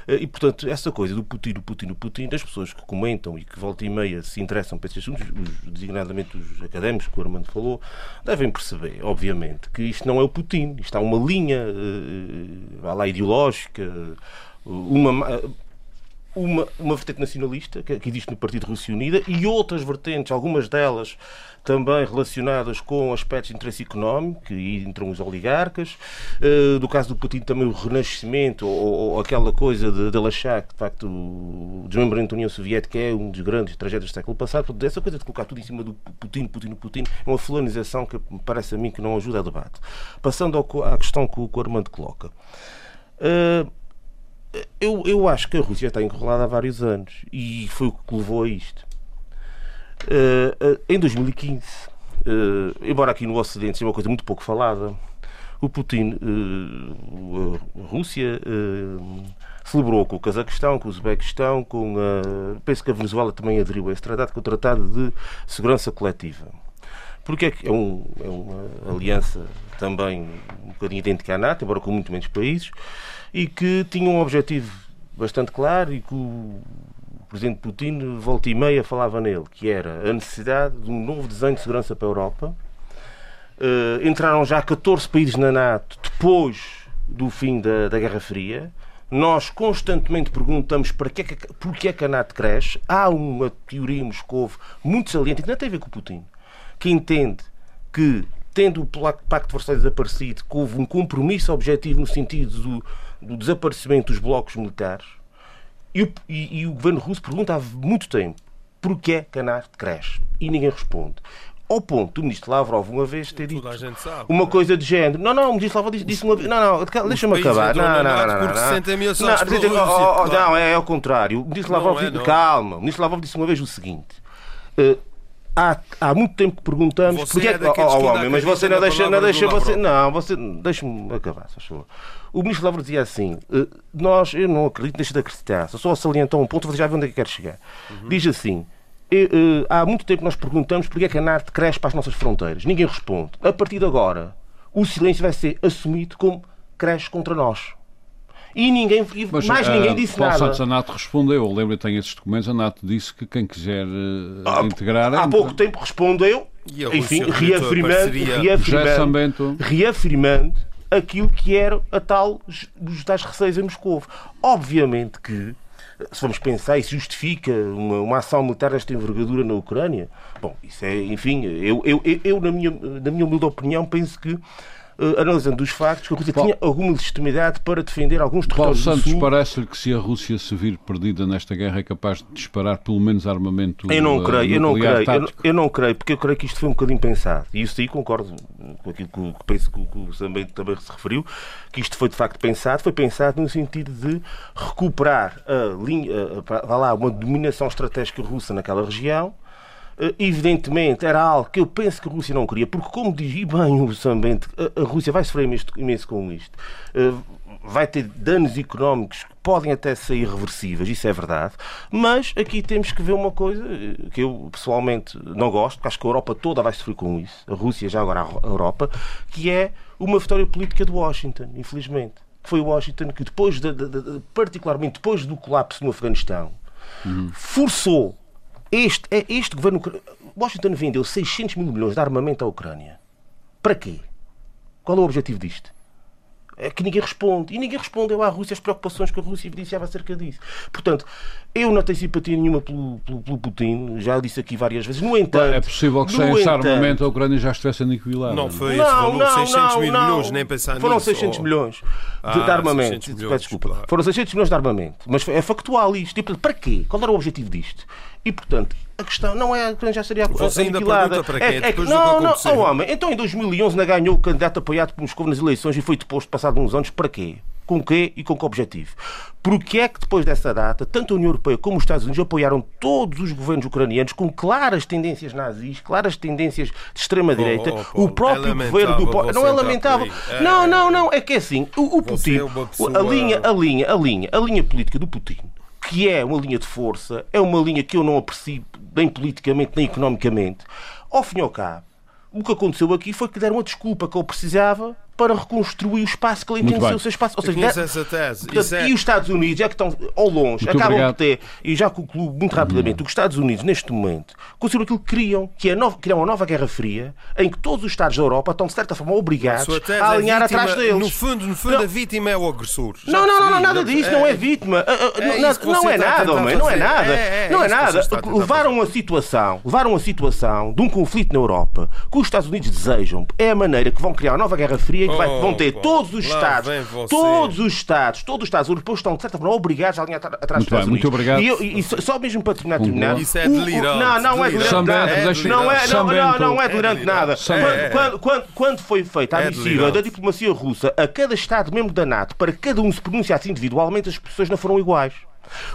Eh, e, portanto, essa coisa do Putin, do Putin, do Putin, das pessoas que comentam e que volta e meia se interessam por estes assuntos, os, designadamente os académicos que o Armando falou, devem perceber, obviamente, que isto não é o Putin. Isto há uma linha, uh, lá, ideológica, uma uma, uma vertente nacionalista que, que, existe no Partido Rússia Unida e outras vertentes, algumas delas também relacionadas com aspectos de interesse económico, e entram os oligarcas. Uh, do caso do Putin, também o renascimento, ou, ou aquela coisa de, de ele achar que, de facto, o desmembramento da União Soviética é um dos grandes tragédias do século passado. Portanto, essa coisa de colocar tudo em cima do Putin, Putin, Putin, é uma fulanização que parece a mim que não ajuda a debate. Passando ao, à questão que o, que o Armando coloca. Uh, eu, eu acho que a Rússia está enrolada há vários anos e foi o que levou a isto. Uh, uh, em 2015, uh, embora aqui no Ocidente seja uma coisa muito pouco falada, o Putin, a Rússia, celebrou com o Cazaquistão, com o Uzbequistão, com a. Penso que a Venezuela também aderiu a esse tratado, com o Tratado de Segurança Coletiva. Porque é, um, é uma aliança também um bocadinho idêntica à NATO, embora com muito menos países, e que tinha um objetivo bastante claro e que o Presidente Putin, volta e meia, falava nele, que era a necessidade de um novo desenho de segurança para a Europa. Uh, entraram já 14 países na NATO depois do fim da, da Guerra Fria. Nós constantemente perguntamos para que é que, porque é que a NATO cresce. Há uma teoria em Moscou muito saliente, que não tem a ver com o Putin, que entende que, tendo o Pacto de Varsóvia desaparecido, que houve um compromisso objetivo no sentido do, do desaparecimento dos blocos militares, e o, e, e o, governo russo pergunta há muito tempo porquê que a NATO cresce? E ninguém responde ao ponto do ministro Lavrov uma vez ter dito uma coisa de género. Não, não, o ministro Lavrov disse, disse uma vez. Não, não, deixa-me acabar. Não, não, não. Não, não, não, oh, não, é ao contrário. O ministro Lavrov disse, calma. O ministro Lavrov disse uma vez o seguinte. Uh, há, há muito tempo que perguntamos você porque é, que, oh, homem, mas você não deixa, não deixa você, não, você deixa-me acabar, se favor. O ministro Lavrov dizia assim: uh, nós, eu não acredito, deixa de acreditar, só salientar um ponto, você já vê onde é que quer chegar. Uhum. Diz assim: Uh, há muito tempo nós perguntamos porque é que a NATO cresce para as nossas fronteiras. Ninguém responde. A partir de agora, o silêncio vai ser assumido como cresce contra nós. E ninguém, Mas, mais ninguém uh, disse Paulo nada. Santos, a NATO respondeu. Lembro, tenho esses documentos. A NATO disse que quem quiser uh, há, integrar. Há pouco tempo respondeu, enfim, reafirmando, reafirmando, reafirmando aquilo que era a tal dos tais receios em Moscou. Obviamente que se vamos pensar, isso justifica uma, uma ação militar desta envergadura na Ucrânia? Bom, isso é, enfim, eu, eu, eu, eu na, minha, na minha humilde opinião, penso que Uh, analisando os factos, que a Rússia Paulo, tinha alguma legitimidade para defender alguns territórios Paulo Santos, parece-lhe que se a Rússia se vir perdida nesta guerra é capaz de disparar pelo menos armamento Eu não uh, creio, eu não creio, eu não, eu não, creio, porque eu creio que isto foi um bocadinho pensado. E isso aí concordo com aquilo que, que penso que, que o também, também se referiu, que isto foi de facto pensado, foi pensado no sentido de recuperar a linha, a, a, lá, uma dominação estratégica russa naquela região, eh, evidentemente era algo que eu penso que a Rússia não queria, porque, como diz bem o Sambente, a Rússia vai sofrer imenso com isto. Eh, vai ter danos económicos que podem até ser irreversíveis, isso é verdade, mas aqui temos que ver uma coisa eh, que eu pessoalmente não gosto, porque acho que a Europa toda vai sofrer com isso, a Rússia já agora a Europa, que é uma vitória política de Washington, infelizmente. Foi Washington que depois, de, de, de, particularmente depois do colapso no Afeganistão, uhum. forçou este, é este governo. Washington vendeu 600 mil milhões de armamento à Ucrânia. Para quê? Qual é o objetivo disto? é que ninguém responde. E ninguém respondeu à Rússia as preocupações que a Rússia evidenciava acerca disso. Portanto, eu não tenho simpatia nenhuma pelo, pelo, pelo Putin, já disse aqui várias vezes. No entanto. É possível que sem esse armamento a Ucrânia já estivesse aniquilada. Não foi esse não, valor, não, 600 não, mil não. milhões, nem pensar Foram nisso. 600 milhões de, ah, de armamento. Milhões, desculpa. Claro. Foram 600 milhões de armamento. Mas é factual isto. Tipo, para quê? Qual era o objetivo disto? E, portanto, a questão não é que já seria Você ainda aniquilada. Para quê? É, é que, não, não, oh, homem, então em 2011 não ganhou o candidato apoiado por Moscou nas eleições e foi deposto passado uns anos para quê? Com quê e com que objetivo? Porque é que depois dessa data, tanto a União Europeia como os Estados Unidos apoiaram todos os governos ucranianos com claras tendências nazis, claras tendências de extrema-direita. Oh, oh, o próprio é governo do. Não é lamentável. É, não, não, não. É que é assim. O, o Putin, é a linha, a linha, a linha, a linha política do Putin que é uma linha de força, é uma linha que eu não aprecio nem politicamente nem economicamente. Ao fim e ao cabo, o que aconteceu aqui foi que deram a desculpa que eu precisava para reconstruir o espaço que ele ser o seu espaço. Ou seja, essa tese. Portanto, é... E os Estados Unidos, é que estão ao longe, muito acabam obrigado. de ter, e já concluo muito rapidamente, hum. os Estados Unidos, neste momento, conseguiram aquilo que queriam, que é nova, criar uma nova Guerra Fria, em que todos os Estados da Europa estão, de certa forma, obrigados a, a é alinhar vítima, atrás deles. No fundo, no fundo não. a vítima é o agressor. não, não, não, não, nada disso, é, não é vítima. É não é nada, homem, não é nada. Não é nada. Levaram a situação, levaram a situação de um conflito na Europa que os Estados Unidos desejam. É a maneira que vão criar uma nova Guerra Fria é que vai, vão ter? Oh, Todos os Estados, todos os Estados, todos os Estados europeus estão, de certa forma, obrigados a alinhar atrás dos Muito Estados bem, muito Unidos. obrigado. E, eu- e- só- só mesmo para terminar, terminar Isso é delirante, Não, não é delirante. delirante nada. Deixa- Não é, não, não, não é É delirante nada. Sambento. Quando, quando, quando, foi feita a É missiva da diplomacia russa a cada Estado membro da NATO para que cada um se pronunciasse individualmente, as posições não foram iguais.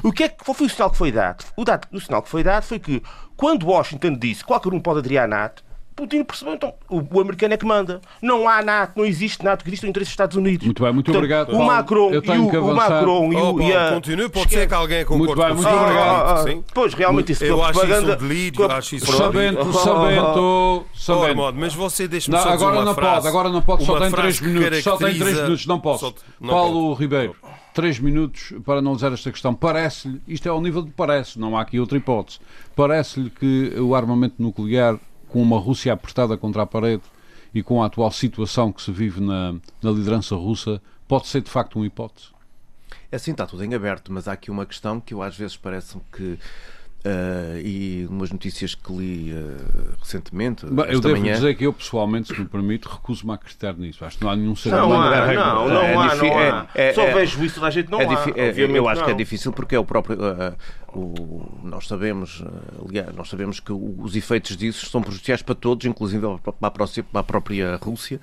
O que é que qual foi o sinal que foi dado? O, dado, o sinal que foi dado foi que, quando Washington disse que qualquer um pode aderir à NATO, Putin percebeu, então, o, o americano é que manda. Não há NATO, não existe NATO, que existe o interesse dos Estados Unidos. Muito bem, muito Portanto, obrigado, O Paulo. Macron Eu e tenho o, o. Macron e, Oh, o, e a... continue, pode ser que alguém concorde Muito bem, com muito você. obrigado. Ah, ah, Sim. Pois, realmente, isso Eu acho propaganda... isso um delírio, a- acho isso. Sabento, Oh, oh, oh. sabento, Oh, sabento. Mas você deixa-me só agora uma não frase. pode, agora não pode, só tem frase 3 que minutos, só tem 3 caracteriza- minutos, não posso. Paulo. Ribeiro, 3 minutos para analisar esta questão. Parece-lhe, isto é ao nível de parece, não há aqui outra hipótese, parece-lhe que o armamento nuclear, com uma Rússia apertada contra a parede e com a atual situação que se vive na, na liderança russa, pode ser de facto uma hipótese? É assim, está tudo em aberto, mas há aqui uma questão que eu às vezes parece que. ah, e umas notícias que li ah, recentemente, Bem, eu devo manhã. dizer que eu, pessoalmente, se me permite, recuso-me a acreditar nisso. Acho que não há nenhum ser Não humano. há, não, não É há, não há. é- é- Só é- vejo isso, toda a gente não É há. é- obviamente eu acho que é não. difícil porque é o próprio. ah, o- nós sabemos, ah, aliás, nós sabemos que os efeitos disso são prejudiciais para todos, inclusive para a, próxima- para a própria Rússia,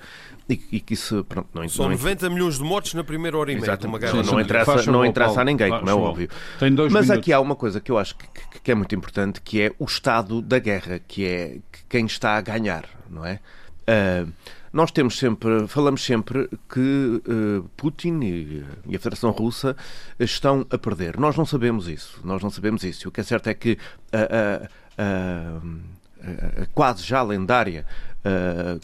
e, e que isso pronto, não, São não, 90 milhões de mortes na primeira hora e meia de Exatamente. uma guerra. Não, interessa, não interessa a ninguém, como é óbvio. Tem dois Mas minutos. aqui há uma coisa que eu acho que, que- que é muito importante, que é o estado da guerra, que é que quem está a ganhar, não é? Ah, nós temos sempre, falamos sempre que ah, Putin e, e a Federação Russa estão a perder. Nós não sabemos isso. Nós não sabemos isso. O que é certo é que a- a- a- a quase já lendária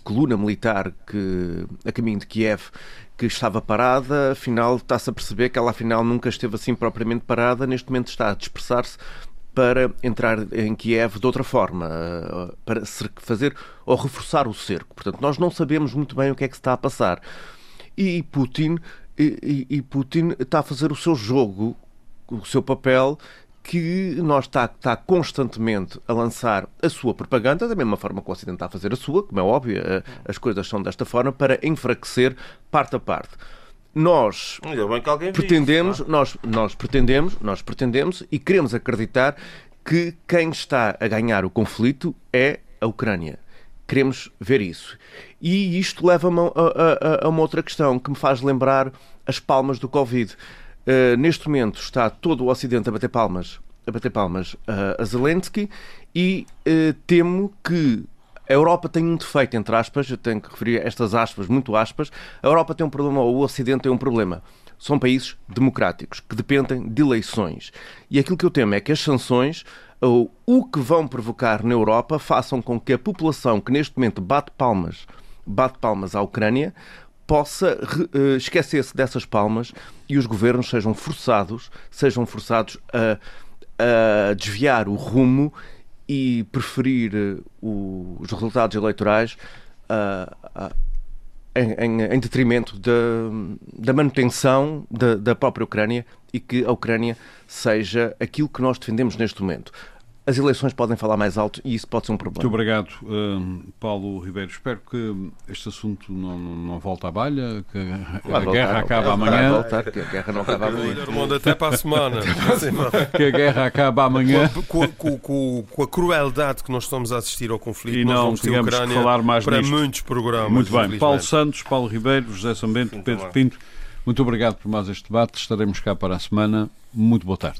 coluna militar que a caminho de Kiev que estava parada, afinal está-se a perceber que ela afinal nunca esteve assim propriamente parada, neste momento está a dispersar-se para entrar em Kiev de outra forma, ah, para fazer ou reforçar o cerco. Portanto, nós não sabemos muito bem o que é que está a passar. E Putin, e- e Putin está a fazer o seu jogo, o seu papel, que nós está, está constantemente a lançar a sua propaganda, da mesma forma que o Ocidente está a fazer a sua, como é óbvio, eh, as coisas são desta forma, para enfraquecer parte a parte. Nós pretendemos, isso, nós, nós pretendemos, nós pretendemos e queremos acreditar que quem está a ganhar o conflito é a Ucrânia. Queremos ver isso. E isto leva-me a, a- a- a uma outra questão que me faz lembrar as palmas do Covid. Uh, neste momento está todo o Ocidente a bater palmas, a bater palmas uh, a Zelensky e uh, temo que a Europa tem um defeito, entre aspas, eu tenho que referir estas aspas, muito aspas. A Europa tem um problema, ou o Ocidente tem um problema. São países democráticos, que dependem de eleições. E aquilo que eu temo é que as sanções, ou o que vão provocar na Europa, façam com que a população que neste momento bate palmas, bate palmas à Ucrânia, possa eh, esquecer-se dessas palmas e os governos sejam forçados, sejam forçados a, a desviar o rumo e preferir eh, o- os resultados eleitorais ah, ah, em, em- detrimento da, manutenção da própria Ucrânia e que a Ucrânia seja aquilo que nós defendemos neste momento. As eleições podem falar mais alto e isso pode ser um Muito problema. obrigado, hum, Paulo Ribeiro. Espero que este assunto não, não, volte à balha, que a, Vai voltar, guerra voltar, amanhã, Vai voltar, que a guerra não acaba amanhã. Até para a semana. que a guerra acabe amanhã. Com a, com- com- com a crueldade que nós estamos a assistir ao conflito, E nós não vamos ter falar mais para nisto. muitos programas. Muito bem. Paulo Santos, Paulo Ribeiro, José Sambento, Pedro bem. Pinto, muito obrigado por mais este debate. Estaremos cá para a semana. Muito boa tarde.